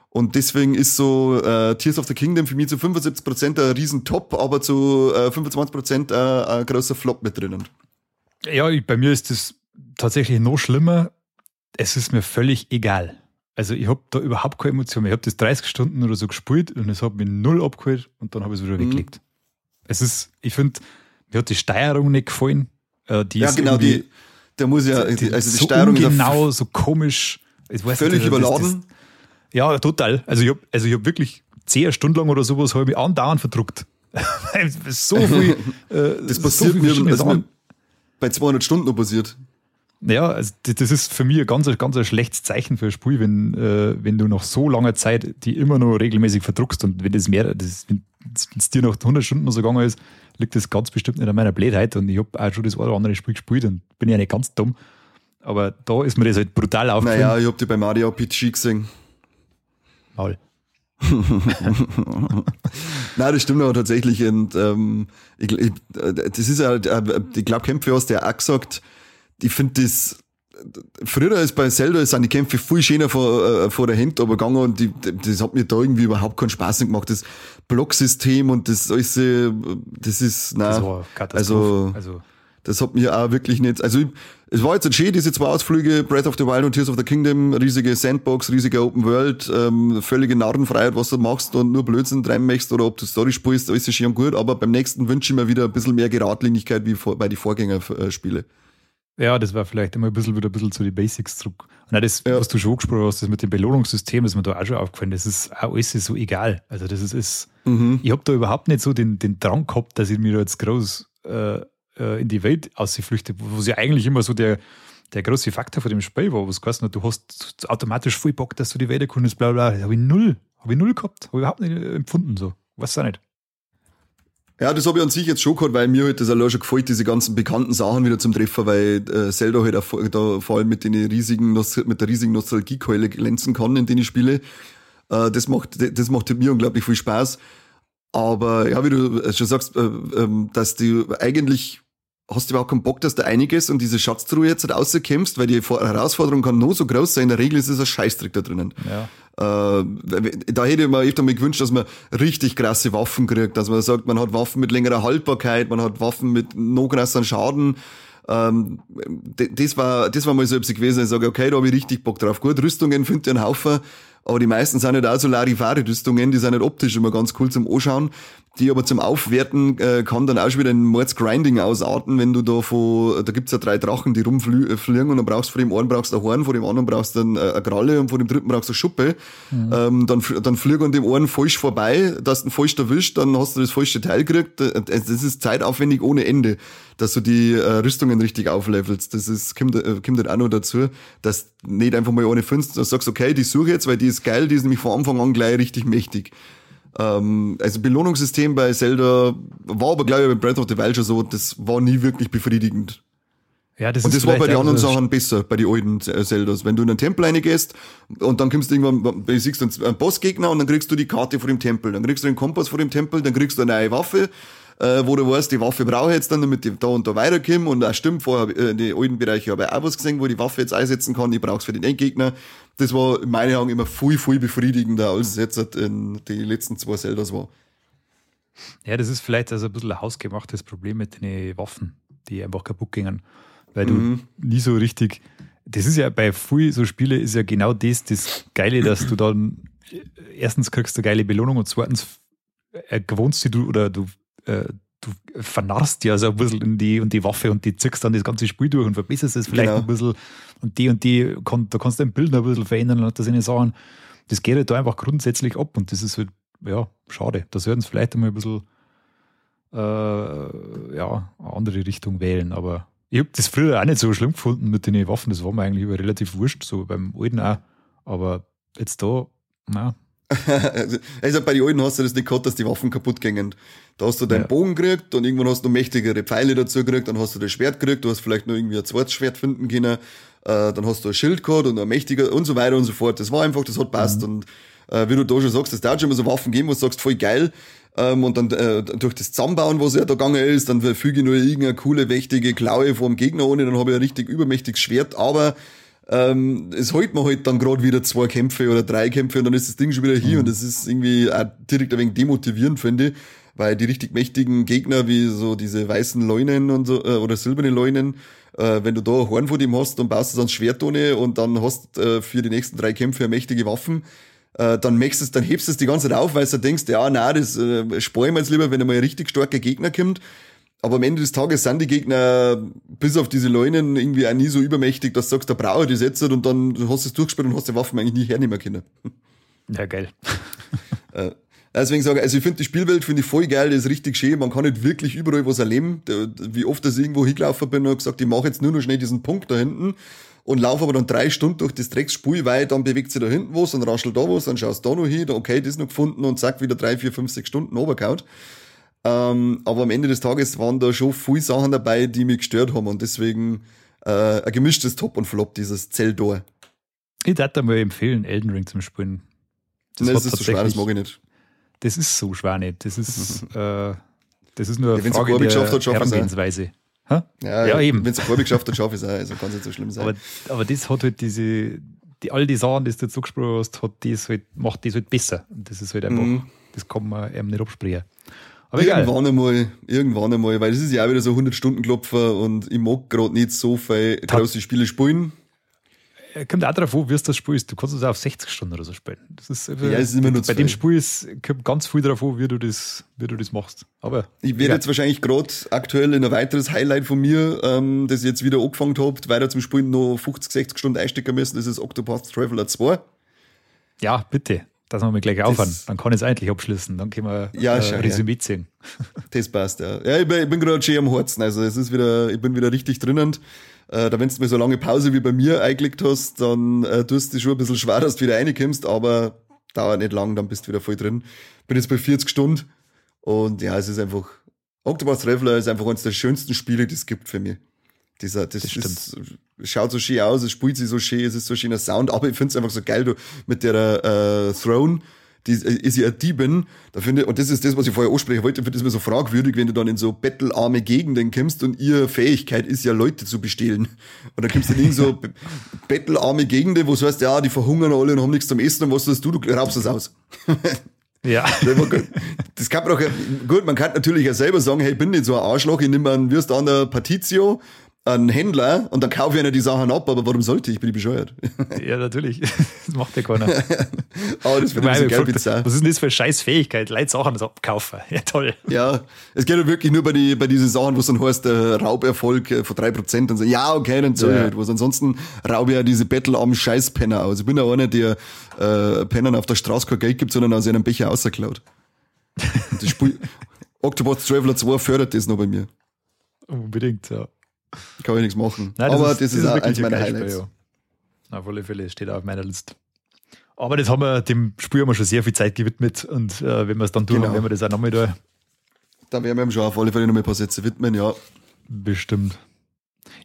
Und deswegen ist so äh, Tears of the Kingdom für mich zu 75% ein riesen Top, aber zu äh, 25% äh, ein großer Flop mit drinnen. Ja, bei mir ist das tatsächlich noch schlimmer. Es ist mir völlig egal. Also ich habe da überhaupt keine Emotion mehr. Ich habe das 30 Stunden oder so gespielt und es hat mich null abgeholt und dann habe ich es wieder Mhm. weggelegt. Es ist, ich finde, mir hat die Steuerung nicht gefallen. Äh, die Ja, genau, die, der muss ja, die, die, also die so Steuerung genau, so komisch. Völlig nicht, das- überladen. Das, ja, total. Also ich habe also ich hab wirklich zehn Stunden lang oder sowas habe ich mich andauernd verdruckt. So viel, äh, das so passiert viel mir, also mir bei 200 Stunden noch passiert. Ja, also das ist für mich ein ganz, ganz ein schlechtes Zeichen für ein Spiel, wenn, äh, wenn du nach so langer Zeit die immer noch regelmäßig verdruckst und wenn das mehr, das, wenn es dir nach 100 Stunden noch so gegangen ist, liegt das ganz bestimmt nicht an meiner Blödheit und ich habe auch schon das eine oder andere Spiel gespielt und bin ja nicht ganz dumm. Aber da ist mir das halt brutal aufgefallen. Naja, ich hab die bei Mario RPG gesehen. Maul. Nein, das stimmt aber tatsächlich. Und ähm, ich, ich, äh, das ist ja, äh, ich glaube, Kämpfe hast du ja auch gesagt, ich finde das. Früher ist bei Zelda sind die Kämpfe viel schöner vor, äh, vor der Hand aber gegangen und die, das hat mir da irgendwie überhaupt keinen Spaß gemacht. Das Blocksystem und das alles, äh, das ist, na, Das war Katastrophe. also, Also, Das hat mir auch wirklich nicht, also es war jetzt ein schön, diese zwei Ausflüge, Breath of the Wild und Tears of the Kingdom, riesige Sandbox, riesige Open World, ähm, völlige Narrenfreiheit, was du machst und nur Blödsinn treiben möchtest oder ob du Story spielst, alles ist schön und gut, aber beim nächsten wünsche ich mir wieder ein bisschen mehr Geradlinigkeit wie vor, bei den Vorgängerspiele. Ja, das war vielleicht immer ein bisschen wieder ein bisschen zu den Basics zurück. Und das, ja. was du schon gesprochen hast, das mit dem Belohnungssystem, das ist mir da auch schon aufgefallen, das ist auch alles so egal. Also das ist, ist mhm. ich habe da überhaupt nicht so den, den Drang gehabt, dass ich mir da jetzt groß äh, äh, in die Welt ausflüchte, wo sie eigentlich immer so der, der große Faktor von dem Spiel war, was heißt, du hast automatisch voll Bock, dass du die Welt erkundest, bla bla. Habe ich null, habe ich null gehabt, habe ich überhaupt nicht empfunden so. Weiß auch nicht. Ja, das habe ich an sich jetzt schon gehabt, weil mir halt das allein schon gefällt, diese ganzen bekannten Sachen wieder zum Treffen, weil äh, Zelda halt auch, da vor allem mit den riesigen, mit der riesigen Nostalgiekeule glänzen kann, in denen ich spiele. Äh, das macht, das macht halt mir unglaublich viel Spaß. Aber ja, wie du schon sagst, äh, äh, dass du eigentlich hast du überhaupt keinen Bock, dass du einiges und diese Schatztruhe jetzt halt rauskämpfst, weil die Herausforderung kann nur so groß sein. In der Regel ist es ein Scheißtrick da drinnen. Ja. Äh, da hätte ich mir öfter mal gewünscht, dass man richtig krasse Waffen kriegt, dass man sagt, man hat Waffen mit längerer Haltbarkeit, man hat Waffen mit noch krasseren Schaden. Ähm, das war, das war mal so etwas gewesen, ich sage, okay, da habe ich richtig Bock drauf. Gut, Rüstungen findet ihr einen Haufen, aber die meisten sind nicht auch so Larifari-Rüstungen, die sind nicht optisch immer ganz cool zum Anschauen die aber zum Aufwerten äh, kann dann auch schon wieder ein Mords Grinding ausarten, wenn du da von, da gibt's ja drei Drachen, die rumfliegen und dann brauchst du von dem einen brauchst ein Horn, von dem anderen brauchst du äh, eine Kralle und von dem dritten brauchst du eine Schuppe. Mhm. Ähm, dann, dann fliegen an dem einen falsch vorbei, dass du den falsch erwischt, dann hast du das falsche Teil gekriegt. Äh, das ist zeitaufwendig ohne Ende, dass du die äh, Rüstungen richtig auflevelst. Das ist, kommt, äh, kommt halt auch noch dazu, dass nicht einfach mal findest, du sagst, okay, die suche jetzt, weil die ist geil, die ist nämlich von Anfang an gleich richtig mächtig. Ähm, also Belohnungssystem bei Zelda war aber, glaube ich, bei Breath of the Wild schon so, das war nie wirklich befriedigend. Ja, das und das war bei den anderen Sachen besser, bei den alten Zeldas. Wenn du in einen Tempel reingehst und dann kommst du irgendwann, du siehst einen Bossgegner und dann kriegst du die Karte vor dem Tempel, dann kriegst du den Kompass vor dem Tempel, dann kriegst du eine neue Waffe, äh, wo du weißt, die Waffe brauche ich jetzt dann, damit ich da und da weiterkomme. Und auch stimmt, vorher äh, in den alten Bereichen habe ich auch was gesehen, wo ich die Waffe jetzt einsetzen kann, ich brauche es für den Endgegner das war in meinen Augen immer viel, viel befriedigender, als es jetzt in die letzten zwei Zeldas war. Ja, das ist vielleicht also ein bisschen ein hausgemachtes Problem mit den Waffen, die einfach kaputt gingen. Weil du mhm. nie so richtig. Das ist ja bei viel so Spiele ist ja genau das, das Geile, dass du dann erstens kriegst du eine geile Belohnung und zweitens äh, gewohnst du oder du äh, du vernarrst ja so ein bisschen in die und die Waffe und die zickst dann das ganze Spiel durch und verbesserst es vielleicht genau. ein bisschen und die und die, kann, da kannst du dein Bild noch ein bisschen verändern und das in Sachen. Das geht halt da einfach grundsätzlich ab und das ist halt, ja, schade. Da sollten sie vielleicht einmal ein bisschen äh, ja, eine andere Richtung wählen, aber ich habe das früher auch nicht so schlimm gefunden mit den Waffen, das war mir eigentlich relativ wurscht, so beim alten auch, aber jetzt da, na, also bei den Alten hast du das nicht gehabt, dass die Waffen kaputt gingen. Da hast du deinen ja. Bogen gekriegt und irgendwann hast du mächtigere Pfeile dazu gekriegt, dann hast du das Schwert gekriegt, du hast vielleicht noch irgendwie ein zweites Schwert finden können, äh, dann hast du ein Schild gehabt und ein mächtiger und so weiter und so fort. Das war einfach, das hat passt. Mhm. Und äh, wie du da schon sagst, das darf schon mal so Waffen geben, wo du sagst, voll geil. Ähm, und dann äh, durch das Zusammenbauen, was ja da gegangen ist, dann füge ich nur irgendeine coole, mächtige Klaue vor dem Gegner ohne, dann habe ich ein richtig übermächtiges Schwert, aber ähm, es holt man halt dann gerade wieder zwei Kämpfe oder drei Kämpfe und dann ist das Ding schon wieder hier mhm. und das ist irgendwie auch direkt ein wenig demotivierend, finde ich, weil die richtig mächtigen Gegner wie so diese weißen Leunen und so, äh, oder silberne Leunen, äh, wenn du da ein Horn vor dem hast, dann baust du dann Schwertone und dann hast äh, für die nächsten drei Kämpfe mächtige Waffen, äh, dann merkst es, dann hebst du es die ganze Zeit auf, weil du denkst, ja, na, das äh, sparen wir jetzt lieber, wenn einmal ein richtig starker Gegner kommt aber am Ende des Tages sind die Gegner bis auf diese Leunen irgendwie auch nie so übermächtig, dass du sagst, da brauche ich das jetzt und dann hast du es durchgespielt und hast die Waffen eigentlich nie hernehmen können. Ja, geil. Äh, deswegen sage ich, also ich finde die Spielwelt finde ich voll geil, das ist richtig schön, man kann nicht wirklich überall was erleben. Wie oft dass ich irgendwo hingelaufen bin und gesagt, ich mache jetzt nur noch schnell diesen Punkt da hinten und laufe aber dann drei Stunden durch das Drecksspul, weil dann bewegt sich da hinten was und raschelt da was, dann schaust du da noch hin, okay, das noch gefunden und zack, wieder drei, vier, fünf, sechs Stunden runtergehauen. Ähm, aber am Ende des Tages waren da schon viele Sachen dabei, die mich gestört haben und deswegen äh, ein gemischtes Top und Flop, dieses Zelldor. Ich würde mal empfehlen, Elden Ring zum Spielen. Das, Nein, das ist so schwer, das mag ich nicht. Das ist so schwer nicht. Das ist, äh, das ist nur eine ja, Frage der hat, Herangehensweise. Ja, ja, eben. Wenn es ein geschafft hat, schaffe ich es auch. Also kann es nicht so schlimm sein. Aber, aber das hat halt diese, die, all die Sachen, die du dazu gesprochen hast, hat das halt, macht das halt besser. Und das ist halt einfach, mhm. das kann man eben nicht absprechen. Aber egal. Irgendwann einmal, irgendwann einmal, weil das ist ja auch wieder so 100-Stunden-Klopfer und ich mag gerade nicht so viel große Spiele spielen. Äh, Kommt auch darauf an, wie du das spielst. Du kannst es auch auf 60 Stunden oder so spielen. Das ist, einfach- Ja, es ist immer nur bei dem. Spiel ist, kommt ganz viel darauf an, wie du das, wie du das machst. Aber Ich werde egal. jetzt wahrscheinlich gerade aktuell in ein weiteres Highlight von mir, ähm, das ich jetzt wieder angefangen habe, weiter zum Spielen noch 50, 60 Stunden einstecken müssen, das ist Octopath Traveler 2. ja, bitte. Das machen wir gleich aufhören. Dann kann ich es eigentlich abschließen. Dann können wir Ja, äh, her. Resümee ziehen. Das passt, ja. Ja, ich bin, bin gerade schön am Herzen. Also es ist wieder, ich bin wieder richtig drinnen. Äh, da wenn du mir so lange Pause wie bei mir eingelegt hast, dann äh, tust du schon ein bisschen schwer, dass du wieder reinkommst, aber dauert nicht lang, dann bist du wieder voll drin. Bin jetzt bei 40 Stunden und ja, es ist einfach, Octopath Traveler ist einfach eines der schönsten Spiele, die es gibt für mich. Dieser, das, Das ist, schaut so schön aus, es spielt sich so schön, es ist so schöner Sound, aber ich finde es einfach so geil, du, mit der äh, Throne, die ist ja Diebin, da finde und das ist das, was ich vorher ansprechen wollte, ich finde das immer so fragwürdig, wenn du dann in so bettelarme Gegenden kommst und ihre Fähigkeit ist ja, Leute zu bestehlen. Und dann kommst du in so be- bettelarme Gegenden, wo du heißt, ja, die verhungern alle und haben nichts zum Essen und was tust du, du raubst das aus. Ja. Das kann man doch, gut, man kann natürlich ja selber sagen, hey, ich bin nicht so ein Arschloch, ich nehme einen, wirst an der Partitio, einen Händler und dann kaufe ich einer die Sachen ab, aber warum sollte ich? Ich bin bescheuert. ja, natürlich. Das macht ja keiner. Aber das finde ich bisschen geil bizarr. Was ist denn das für eine scheiß Fähigkeit? Leute Sachen abkaufen. Ja, toll. Ja, es geht ja wirklich nur bei, die, bei diesen Sachen, wo es dann heißt, äh, Rauberfolg äh, von 3% und so, ja, okay, dann soll Ja. ich halt was. Ansonsten raube ich ja diese bettelarmen Scheißpenner aus. Ich bin ja einer, der äh, Pennern auf der Straße kein Geld gibt, sondern aus einem Becher rausklaut. Octopath Traveler 2 fördert das noch bei mir. Unbedingt, ja. Kann ich nichts machen. Nein, Aber das ist, auch wirklich eins ein meiner Highlights. Spiel, ja. Auf alle Fälle steht auch auf meiner Liste. Aber das haben wir, dem Spiel haben wir schon sehr viel Zeit gewidmet und äh, wenn wir es dann tun, Genau. werden wir das auch nochmal da Da werden wir ihm schon auf alle Fälle noch mal ein paar Sätze widmen, ja. bestimmt.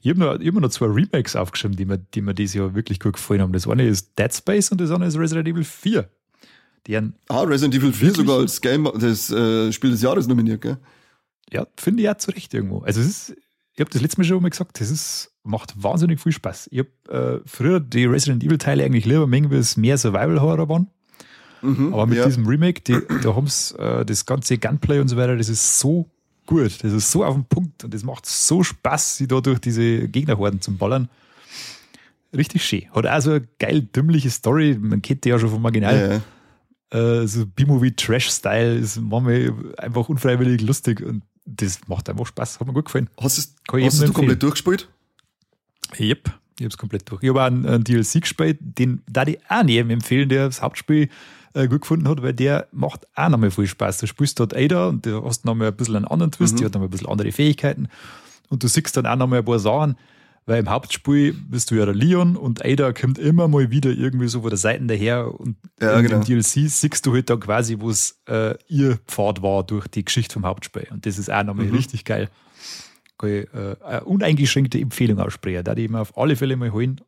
Ich habe noch, ich hab noch zwei Remakes aufgeschrieben, die mir, die mir dieses Jahr wirklich gut gefallen haben. Das eine ist Dead Space und das andere ist Resident Evil 4. Die haben, Ah, Resident Evil 4 sogar als Game, das äh, Spiel des Jahres nominiert, gell? ja, finde ich auch zu Recht irgendwo. Also es ist, ich habe das letzte Mal schon mal gesagt, das ist, macht wahnsinnig viel Spaß. Ich habe äh, früher die Resident Evil Teile eigentlich lieber mengen, weil es mehr Survival Horror waren. Mhm, Aber mit ja. diesem Remake, die, da haben sie äh, das ganze Gunplay und so weiter, das ist so gut. Das ist so auf den Punkt und das macht so Spaß, sie da durch diese Gegnerhorden zu ballern. Richtig schön. Hat auch so eine geil dümmliche Story. Man kennt die ja schon vom Marginal. ja, ja. Äh, so B-Movie Trash-Style ist manchmal einfach unfreiwillig lustig und das macht einfach Spaß. Hat mir gut gefallen. Hast, es, hast du komplett durchgespielt? Yep, ich habe es komplett durch. Ich habe auch einen, einen DLC gespielt, den da ich auch jedem empfehlen, der das Hauptspiel äh, gut gefunden hat, weil der macht auch nochmal viel Spaß. Du spielst dort Ada und du hast nochmal ein bisschen einen anderen Twist, die hat nochmal ein bisschen andere Fähigkeiten und du siehst dann auch nochmal ein paar Sachen, weil im Hauptspiel bist du ja der Leon und Ada kommt immer mal wieder irgendwie so von der Seite daher und Ja, in genau. dem DLC siehst du halt dann quasi, wo es äh, ihr Pfad war durch die Geschichte vom Hauptspiel und das ist auch nochmal Mhm. richtig geil kann ich äh, eine uneingeschränkte Empfehlung aussprechen. Da die immer auf alle Fälle mal holen.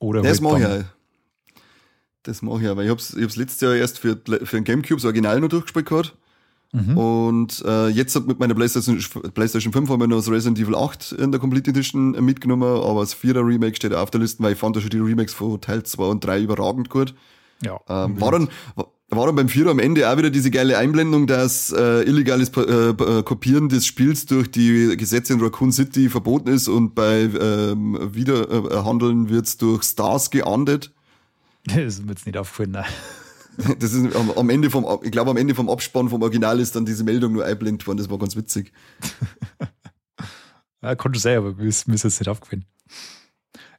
Oder Das halt mache ich auch. Das mache ich auch, weil ich ich hab's letztes Jahr erst für, für ein Gamecube das Original noch durchgespielt gehabt. Mhm. Und äh, jetzt hat mit meiner PlayStation, PlayStation 5 haben wir noch das Resident Evil 8 in der Complete Edition äh, mitgenommen, aber das 4er Remake steht auf der Liste, weil ich fand ja schon die Remakes von Teil 2 und 3 überragend gut. Ja, Ähm, war, dann, war dann beim Vierer am Ende auch wieder diese geile Einblendung, dass äh, illegales äh, äh, Kopieren des Spiels durch die Gesetze in Raccoon City verboten ist und bei ähm, Wiederhandeln wird's durch Stars geahndet. das ist mir jetzt nicht aufgefallen. Nein. Das ist am, am Ende vom, ich glaube am Ende vom Abspann vom Original ist dann diese Meldung nur einblendet worden, das war ganz witzig. Ja, kann schon sein, aber mir ist, mir ist jetzt nicht aufgefallen.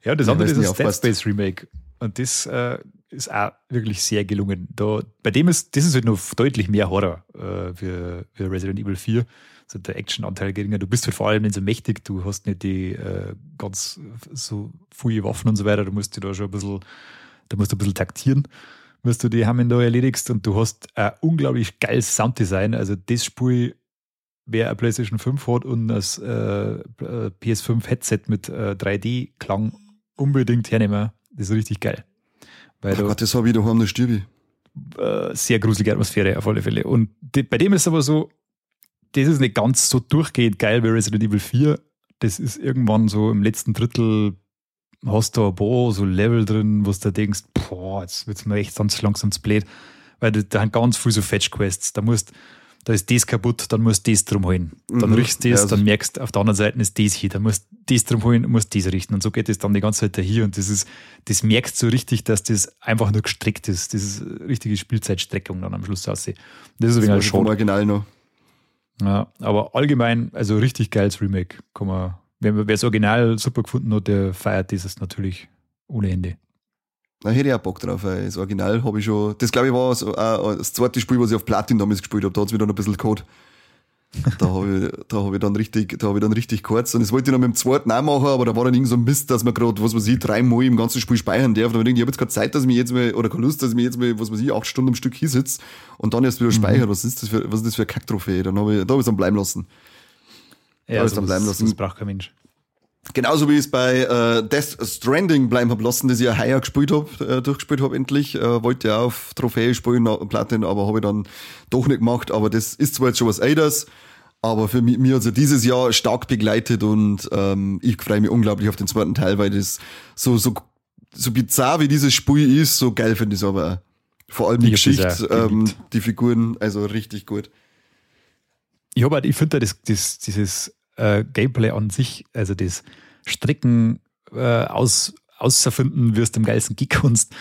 Ja, das Ja, andere ist das Dead. Space Remake. Und das äh, ist auch wirklich sehr gelungen. Da, bei dem ist, das ist halt noch deutlich mehr Horror äh, für, für Resident Evil 4. Also der Actionanteil geringer. Du bist halt vor allem nicht so mächtig, du hast nicht die äh, ganz so viele Waffen und so weiter. Du musst dich da schon ein bisschen, da musst du ein bisschen taktieren, was du die Hammen da erledigst. Und du hast ein unglaublich geiles Sounddesign. Also das Spiel wer eine PlayStation 5 hat und das äh, PS5 Headset mit äh, 3D-Klang unbedingt hernehmen. Das ist richtig geil. Weil du Gott, das habe ich daheim noch Stürbi. äh, sehr gruselige Atmosphäre auf alle Fälle. Und die, bei dem ist aber so, das ist nicht ganz so durchgehend geil wie Resident Evil 4. Das ist irgendwann so im letzten Drittel hast du ein paar so Level drin, wo du denkst, boah, jetzt wird's mir echt ganz langsam zu blöd. Weil da, da haben ganz viel so Fetch-Quests. Da musst da ist das kaputt, dann musst du das drum holen. Dann Mhm. riechst du das, Ja, dann merkst du, auf der anderen Seite ist das hier, dann musst du das drum holen, musst das richten. Und so geht es dann die ganze Zeit dahin. Und das ist, das merkst du so richtig, dass das einfach nur gestreckt ist. Das ist richtige Spielzeitstreckung dann am Schluss aussieht. Das ist ein Das wenig schon. Original noch. Ja, aber allgemein, also richtig geiles Remake. Kann man, wer wer das Original super gefunden hat, der feiert dieses natürlich ohne Ende. Da hätte ich auch Bock drauf, weil das Original habe ich schon. Das glaube ich war so, äh, das zweite Spiel, was ich auf Platin damals gespielt habe. Da hat es mir dann ein bisschen Code. Da habe ich, da hab ich dann richtig, da habe ich dann richtig kurz. Und das wollte ich noch mit dem zweiten auch machen, aber da war dann irgend so ein Mist, dass man gerade, was weiß ich, dreimal im ganzen Spiel speichern darf. Da hab ich ich habe jetzt keine Zeit, dass ich mich jetzt mal, oder keine Lust, dass ich mich jetzt mal, was weiß ich, acht Stunden am Stück hinsitze und dann erst wieder speichert. Was ist das für, was ist das für eine Kacktrophäe? Dann habe ich, da habe ich es dann bleiben lassen. Ja, ist dann bleiben lassen. das braucht kein Mensch. Genauso wie ich es bei äh, Death Stranding bleiben hab lassen, das ich ja heuer gespielt hab, äh, durchgespielt hab endlich. Äh, wollte ja auf Trophäe spielen, Platin, aber habe ich dann doch nicht gemacht. Aber das ist zwar jetzt schon was Älteres, aber für mich, mir hat es dieses Jahr stark begleitet und ähm, ich freue mich unglaublich auf den zweiten Teil, weil das so, so, so bizarr wie dieses Spiel ist, so geil finde ich es aber. Vor allem die Ich Geschichte, ähm, die Figuren, also richtig gut. Ich, hab halt, ich finde das, das, dieses äh, Gameplay an sich, also das Strecken äh, aus, auserfinden, wirst am geilsten gekunst,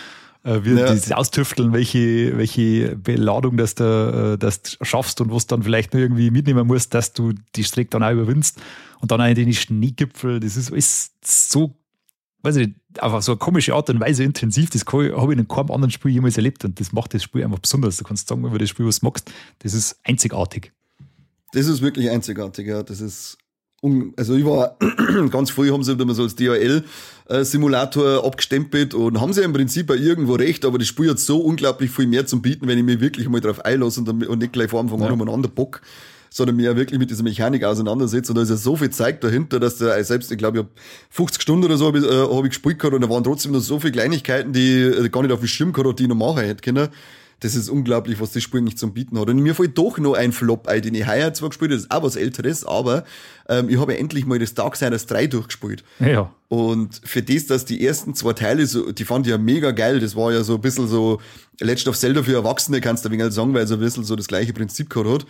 äh, wie Ja. dieses Austüfteln, welche, welche Beladung das du äh, das du schaffst und was dann vielleicht nur irgendwie mitnehmen musst, dass du die Strecke dann auch überwindest. Und dann auch in den Schneegipfel, das ist alles so, weiß ich nicht, einfach so eine komische Art und Weise intensiv. Das habe ich in keinem anderen Spiel jemals erlebt und das macht das Spiel einfach besonders. Du kannst sagen, über das Spiel, was du magst, das ist einzigartig. Das ist wirklich einzigartig, ja. Das ist, un also ich war, ganz früh haben sie immer so als DHL-Simulator abgestempelt und haben sie im Prinzip auch irgendwo recht, aber das Spiel hat so unglaublich viel mehr zum Bieten, wenn ich mich wirklich mal drauf einlasse und, dann- und nicht gleich vor Anfang an Ja. umeinander bock, sondern mich ja wirklich mit dieser Mechanik auseinandersetze und da ist ja so viel Zeug dahinter, dass der, selbst, ich glaube, ich hab 50 Stunden oder so habe ich, äh, hab ich gespielt gehabt und da waren trotzdem noch so viele Kleinigkeiten, die ich äh, gar nicht auf dem Schirm gehabt habe, die ich noch machen hätte können. Das ist unglaublich, was das Spiel nicht zum Bieten hat. Und mir fällt doch noch ein Flop ein, den ich heuer zwar gespielt habe, das ist auch was Älteres, aber ähm, ich habe endlich mal das Darksiders 3 durchgespielt. Ja. Und für das, dass die ersten zwei Teile, so, die fand ich ja mega geil. Das war ja so ein bisschen so Legend of Zelda für Erwachsene, kannst du ein wenig sagen, weil es ein bisschen so das gleiche Prinzip gehabt hat.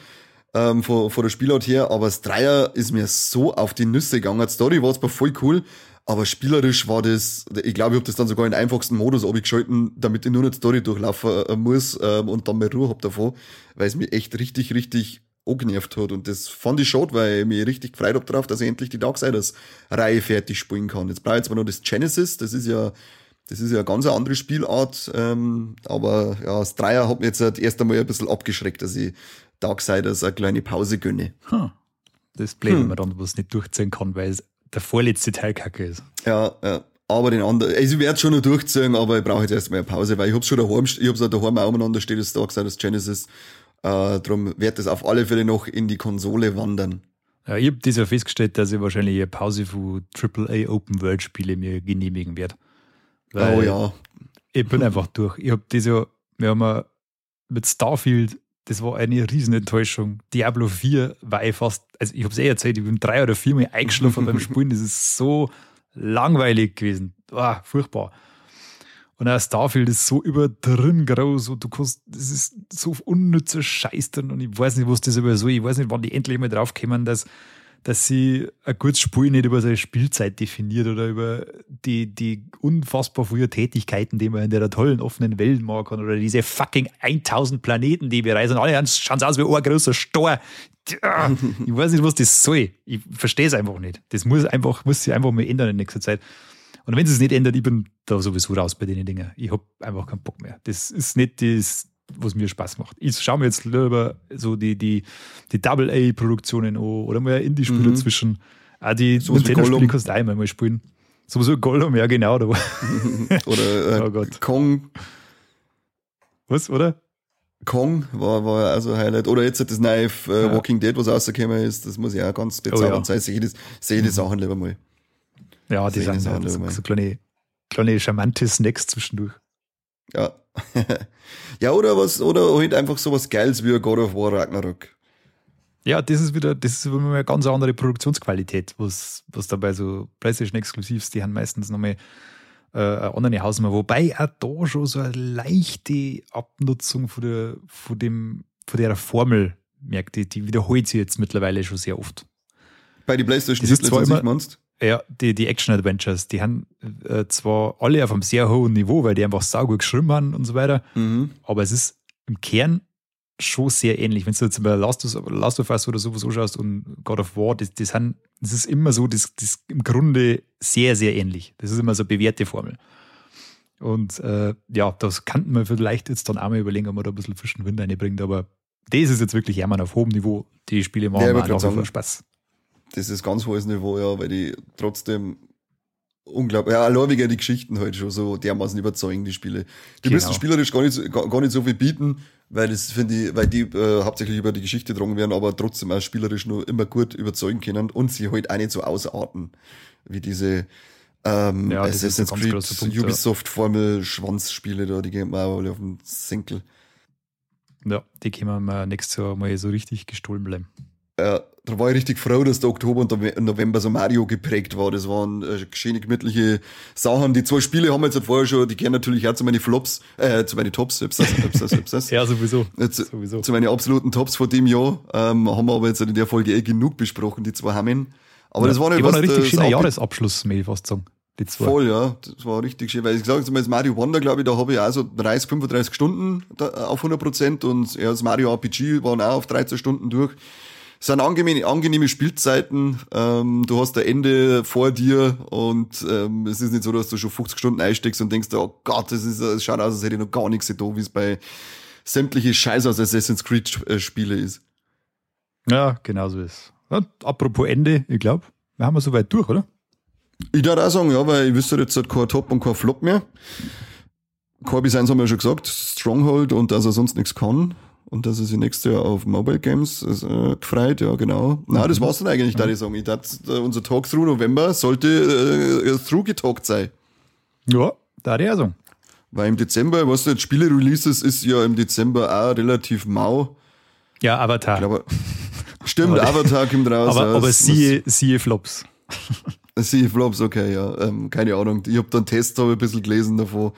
Ähm, von, von der Spielart her, aber das Dreier ist mir so auf die Nüsse gegangen. Die Story war zwar voll cool, aber spielerisch war das, ich glaube, ich habe das dann sogar in den einfachsten Modus abgeschalten, damit ich nur nicht die Story durchlaufen äh, muss ähm, und dann mehr Ruhe hab davon, weil es mich echt richtig, richtig angenervt hat. Und das fand ich schade, weil ich mich richtig gefreut hab drauf, dass ich endlich die Darksiders-Reihe fertig spielen kann. Jetzt brauche ich zwar noch das Genesis, das ist ja, das ist ja eine ganz andere Spielart, ähm, aber ja, das Dreier hat mich jetzt halt erst einmal ein bisschen abgeschreckt, dass ich Darksiders eine kleine Pause gönne. Hm. Das Blöde, wenn man dann was nicht durchziehen kann, weil es der vorletzte Teil kacke ist. Ja, ja. Aber den anderen, also ich werde schon noch durchziehen, aber ich brauche jetzt erstmal eine Pause, weil ich hab's schon daheim, ich hab's auch daheim auch umeinander steht, das Darksiders Genesis. Äh, drum wird das auf alle Fälle noch in die Konsole wandern. Ja, ich habe das ja festgestellt, dass ich wahrscheinlich eine Pause von AAA Open World Spiele mir genehmigen werde. Oh ja. Ich bin einfach durch. Ich habe das ja, wir haben ja mit Starfield, das war eine Riesenenttäuschung. Diablo 4 war ich fast, also ich habe es eh erzählt, ich bin drei oder viermal eingeschlafen beim Spielen. Das ist so langweilig gewesen. Ah, furchtbar. Und auch Starfield ist so überdrin groß und du kannst, das ist so unnützer Scheiß drin und ich weiß nicht, was das über so, ich weiß nicht, wann die endlich mal drauf kommen, dass, dass sie ein gutes Spiel nicht über seine Spielzeit definiert oder über die, die unfassbar viele Tätigkeiten, die man in der tollen offenen Welt machen kann oder diese fucking 1000 Planeten, die wir reisen. Alle schauen aus wie ein großer Stor. Ich weiß nicht, was das soll. Ich verstehe es einfach nicht. Das muss einfach, muss sich einfach mal ändern in nächster Zeit. Und wenn es es nicht ändert, ich bin da sowieso raus bei den Dingen. Ich habe einfach keinen Bock mehr. Das ist nicht das, was mir Spaß macht. Ich schaue mir jetzt lieber so die, die, die Double-A-Produktionen an oder mal Indie-Spiele Mhm. zwischen. Auch die wie Nintendo-Spiele kannst du einmal mal spielen. Sowieso Gollum, ja genau. Da Oder äh, Oh. Kong, was, oder? Kong war, war ja auch so ein Highlight. Oder jetzt das neue äh, Ja. Walking Dead, was rausgekommen ist, das muss ja auch ganz bezaubernd Oh ja. sein. Sehe ich, das, sehe ich die Sachen lieber mal. Ja, die sind auch so, so kleine, kleine charmante Snacks zwischendurch. Ja. ja, oder was, oder halt einfach sowas Geiles wie ein God of War Ragnarok. Ja, das ist wieder, das ist wieder eine ganz andere Produktionsqualität, was, was dabei so PlayStation Exklusivs, die haben meistens nochmal äh, eine andere Hausnummer. Wobei auch da schon so eine leichte Abnutzung von, der, von, dem, von der Formel merke, die, die wiederholt sich jetzt mittlerweile schon sehr oft. Bei die PlayStation Das ist zwar immer- meinst? Ja, die, die Action-Adventures, die haben äh, zwar alle auf einem sehr hohen Niveau, weil die einfach saugut geschrieben haben und so weiter, Mhm. aber es ist im Kern schon sehr ähnlich. Wenn du jetzt bei Last of, Last of Us oder sowas anschaust und God of War, das, das, haben, das ist immer so, das, das im Grunde sehr, sehr ähnlich. Das ist immer so eine bewährte Formel. Und äh, ja, das kann man vielleicht jetzt dann auch mal überlegen, ob man da ein bisschen frischen Wind reinbringt, aber das ist jetzt wirklich Hermann auf hohem Niveau. Die Spiele machen Ja, sagen. Spaß. Das ist ganz hohes Niveau, ja, weil die trotzdem unglaublich, ja, allein die Geschichten halt schon so dermaßen überzeugen, die Spiele. Die Genau. müssen spielerisch gar nicht, so- gar, gar nicht so viel bieten, weil das finde ich, weil die äh, hauptsächlich über die Geschichte getragen werden, aber trotzdem auch spielerisch nur immer gut überzeugen können und sie halt auch nicht so ausarten, wie diese ähm, Ja, Assassin's Creed, Punkt, ja. Ubisoft-Formel, Schwanzspiele da, die gehen mir auch alle auf den Senkel. Ja, die können wir nächstes Jahr mal so richtig gestohlen bleiben. Äh, da war ich richtig froh, dass der Oktober und der November so Mario geprägt war. Das waren äh, schöne, gemütliche Sachen. Die zwei Spiele haben wir jetzt halt vorher schon, die gehören natürlich auch zu meinen Flops, äh, zu meinen Tops, das, das, selbst das. Ja, sowieso. Äh, zu, sowieso. zu meinen absoluten Tops von dem Jahr. Ähm, haben wir aber jetzt in der Folge eh genug besprochen, die zwei Hammen. Aber das war waren was, ein richtig das schöner Jahresabschluss, will ich fast sagen. Die zwei. Voll, ja. Das war richtig schön. Weil ich habe, jetzt Mario Wonder, glaube ich, da habe ich auch so 30, 35 Stunden da, auf 100 Prozent und ja, das Mario RPG waren auch auf 13 Stunden durch. Es sind angenehme, angenehme Spielzeiten. Ähm, du hast ein Ende vor dir und ähm, es ist nicht so, dass du schon 50 Stunden einsteckst und denkst, oh Gott, das, ist, das schaut aus, als hätte ich noch gar nichts da, wie es bei sämtliche Scheiß aus Assassin's Creed äh, Spiele ist. Ja, genau so ist. Ja, apropos Ende, ich glaube, wir haben wir soweit durch, oder? Ich darf auch sagen, ja, weil ich wüsste jetzt halt kein Top und kein Flop mehr. Corby Sainz haben wir ja schon gesagt, Stronghold und dass er sonst nichts kann. Und dass er sich nächstes Jahr auf Mobile Games äh, gefreut, ja genau. Na, das war's dann eigentlich, da ich sagen. Ich dachte, äh, unser Talk through November sollte äh, through getalkt sein. Ja, da er so. Weil im Dezember, was du jetzt Spiele-Releases ist ja im Dezember auch relativ mau. Ja, Avatar. Ich glaube, stimmt, Aber- Avatar kommt raus. aber aber siehe, siehe Flops. Sie Flops, okay, ja. Ähm, keine Ahnung. Ich habe dann Tests hab ich ein bisschen gelesen davon,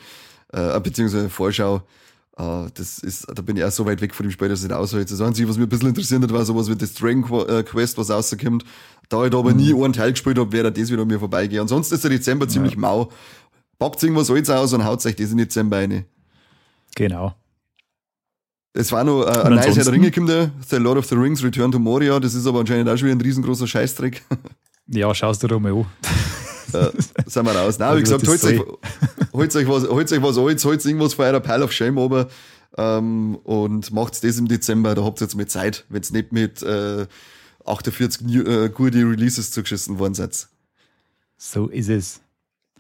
äh, beziehungsweise Vorschau. Äh, das ist, da bin ich auch so weit weg von dem Spiel, dass ich nicht aushalte. Das Einzige, was mich ein bisschen interessiert hat, war sowas wie das Dragon äh, Quest, was rauskommt. Da ich da aber nie einen Teil gespielt habe, wäre das wieder an mir vorbeigehen. Ansonsten ist der Dezember ziemlich mau. Packt irgendwas Altes aus und haut euch das in Dezember rein. Genau. Es war noch äh, ein neues Herr der? Ringe, kommt der, The Lord of the Rings, Return to Moria. Das ist aber anscheinend auch schon wieder ein riesengroßer Scheißdreck. Ja, schaust du da mal an. Äh, sind wir raus. Nein, wie Also gesagt, holt euch, holt euch was, holt euch was Altes, holt irgendwas von eurer Pile of Shame ober ähm, und macht's das im Dezember. Da habt ihr jetzt mal Zeit, wenn's nicht mit äh, 48 new, äh, gute Releases zugeschissen worden seid. So ist es.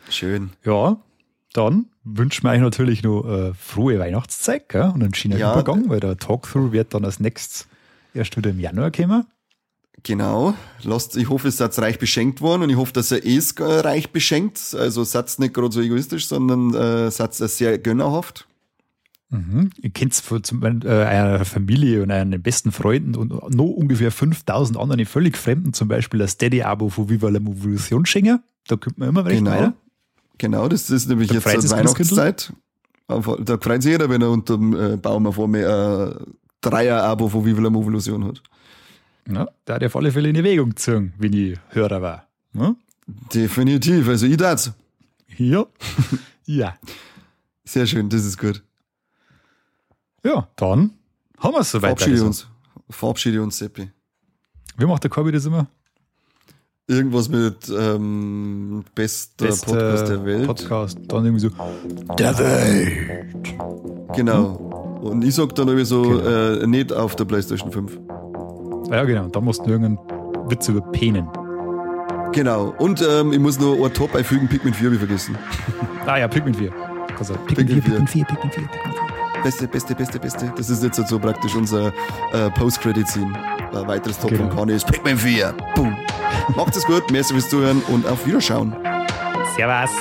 Schön. Ja, dann wünschen wir euch natürlich noch äh, frohe Weihnachtszeit gell? und einen schönen Ja. Übergang, weil der Talkthrough wird dann als nächstes erst wieder im Januar kommen. Genau. Lasst, ich hoffe, ihr seid reich beschenkt worden und ich hoffe, dass ihr eh äh, reich beschenkt. Also seid nicht gerade so egoistisch, sondern äh, seid sehr gönnerhaft. Mhm. Ihr kennt von Beispiel, äh, einer Familie und euren besten Freunden und noch ungefähr 5000 anderen völlig Fremden, zum Beispiel das Steady-Abo von Viva la Movolution schenken. Da kommt man immer recht Genau. weiter. Genau, das ist nämlich Da jetzt? Weihnachtszeit. Da freut sich jeder, wenn er unter dem äh, Baum vor mir äh, Dreier-Abo von Viva la Movolution hat. Ja, da hat er auf alle Fälle in Erwägung gezogen, wenn ich Hörer war. Ja? Definitiv, also ich das. Ja. ja. Sehr schön, das ist gut. Ja, dann haben wir es soweit. Verabschiede also. uns. Verabschiede uns, Seppi. Wie macht der Corby das immer? Irgendwas mit ähm, bester Beste Podcast der Welt. Podcast. Dann irgendwie so, der Welt. Genau. Und ich sag dann irgendwie so, Genau. äh, nicht auf der Playstation 5. Ja, genau. Da musst du irgendeinen Witz über Penen. Genau. Und ähm, ich muss noch ein Top einfügen, Pikmin 4 habe ich vergessen. Ah ja, Pikmin 4. Also, Pikmin 4. Pikmin 4, Pikmin 4, Pikmin 4. Beste, beste, beste, beste. Das ist jetzt halt so praktisch unser äh, Post-Credit-Scene. Ein weiteres Top Genau. von Kanye ist Pikmin 4. Boom. Macht es gut, merci fürs Zuhören und auf Wiederschauen. Servus.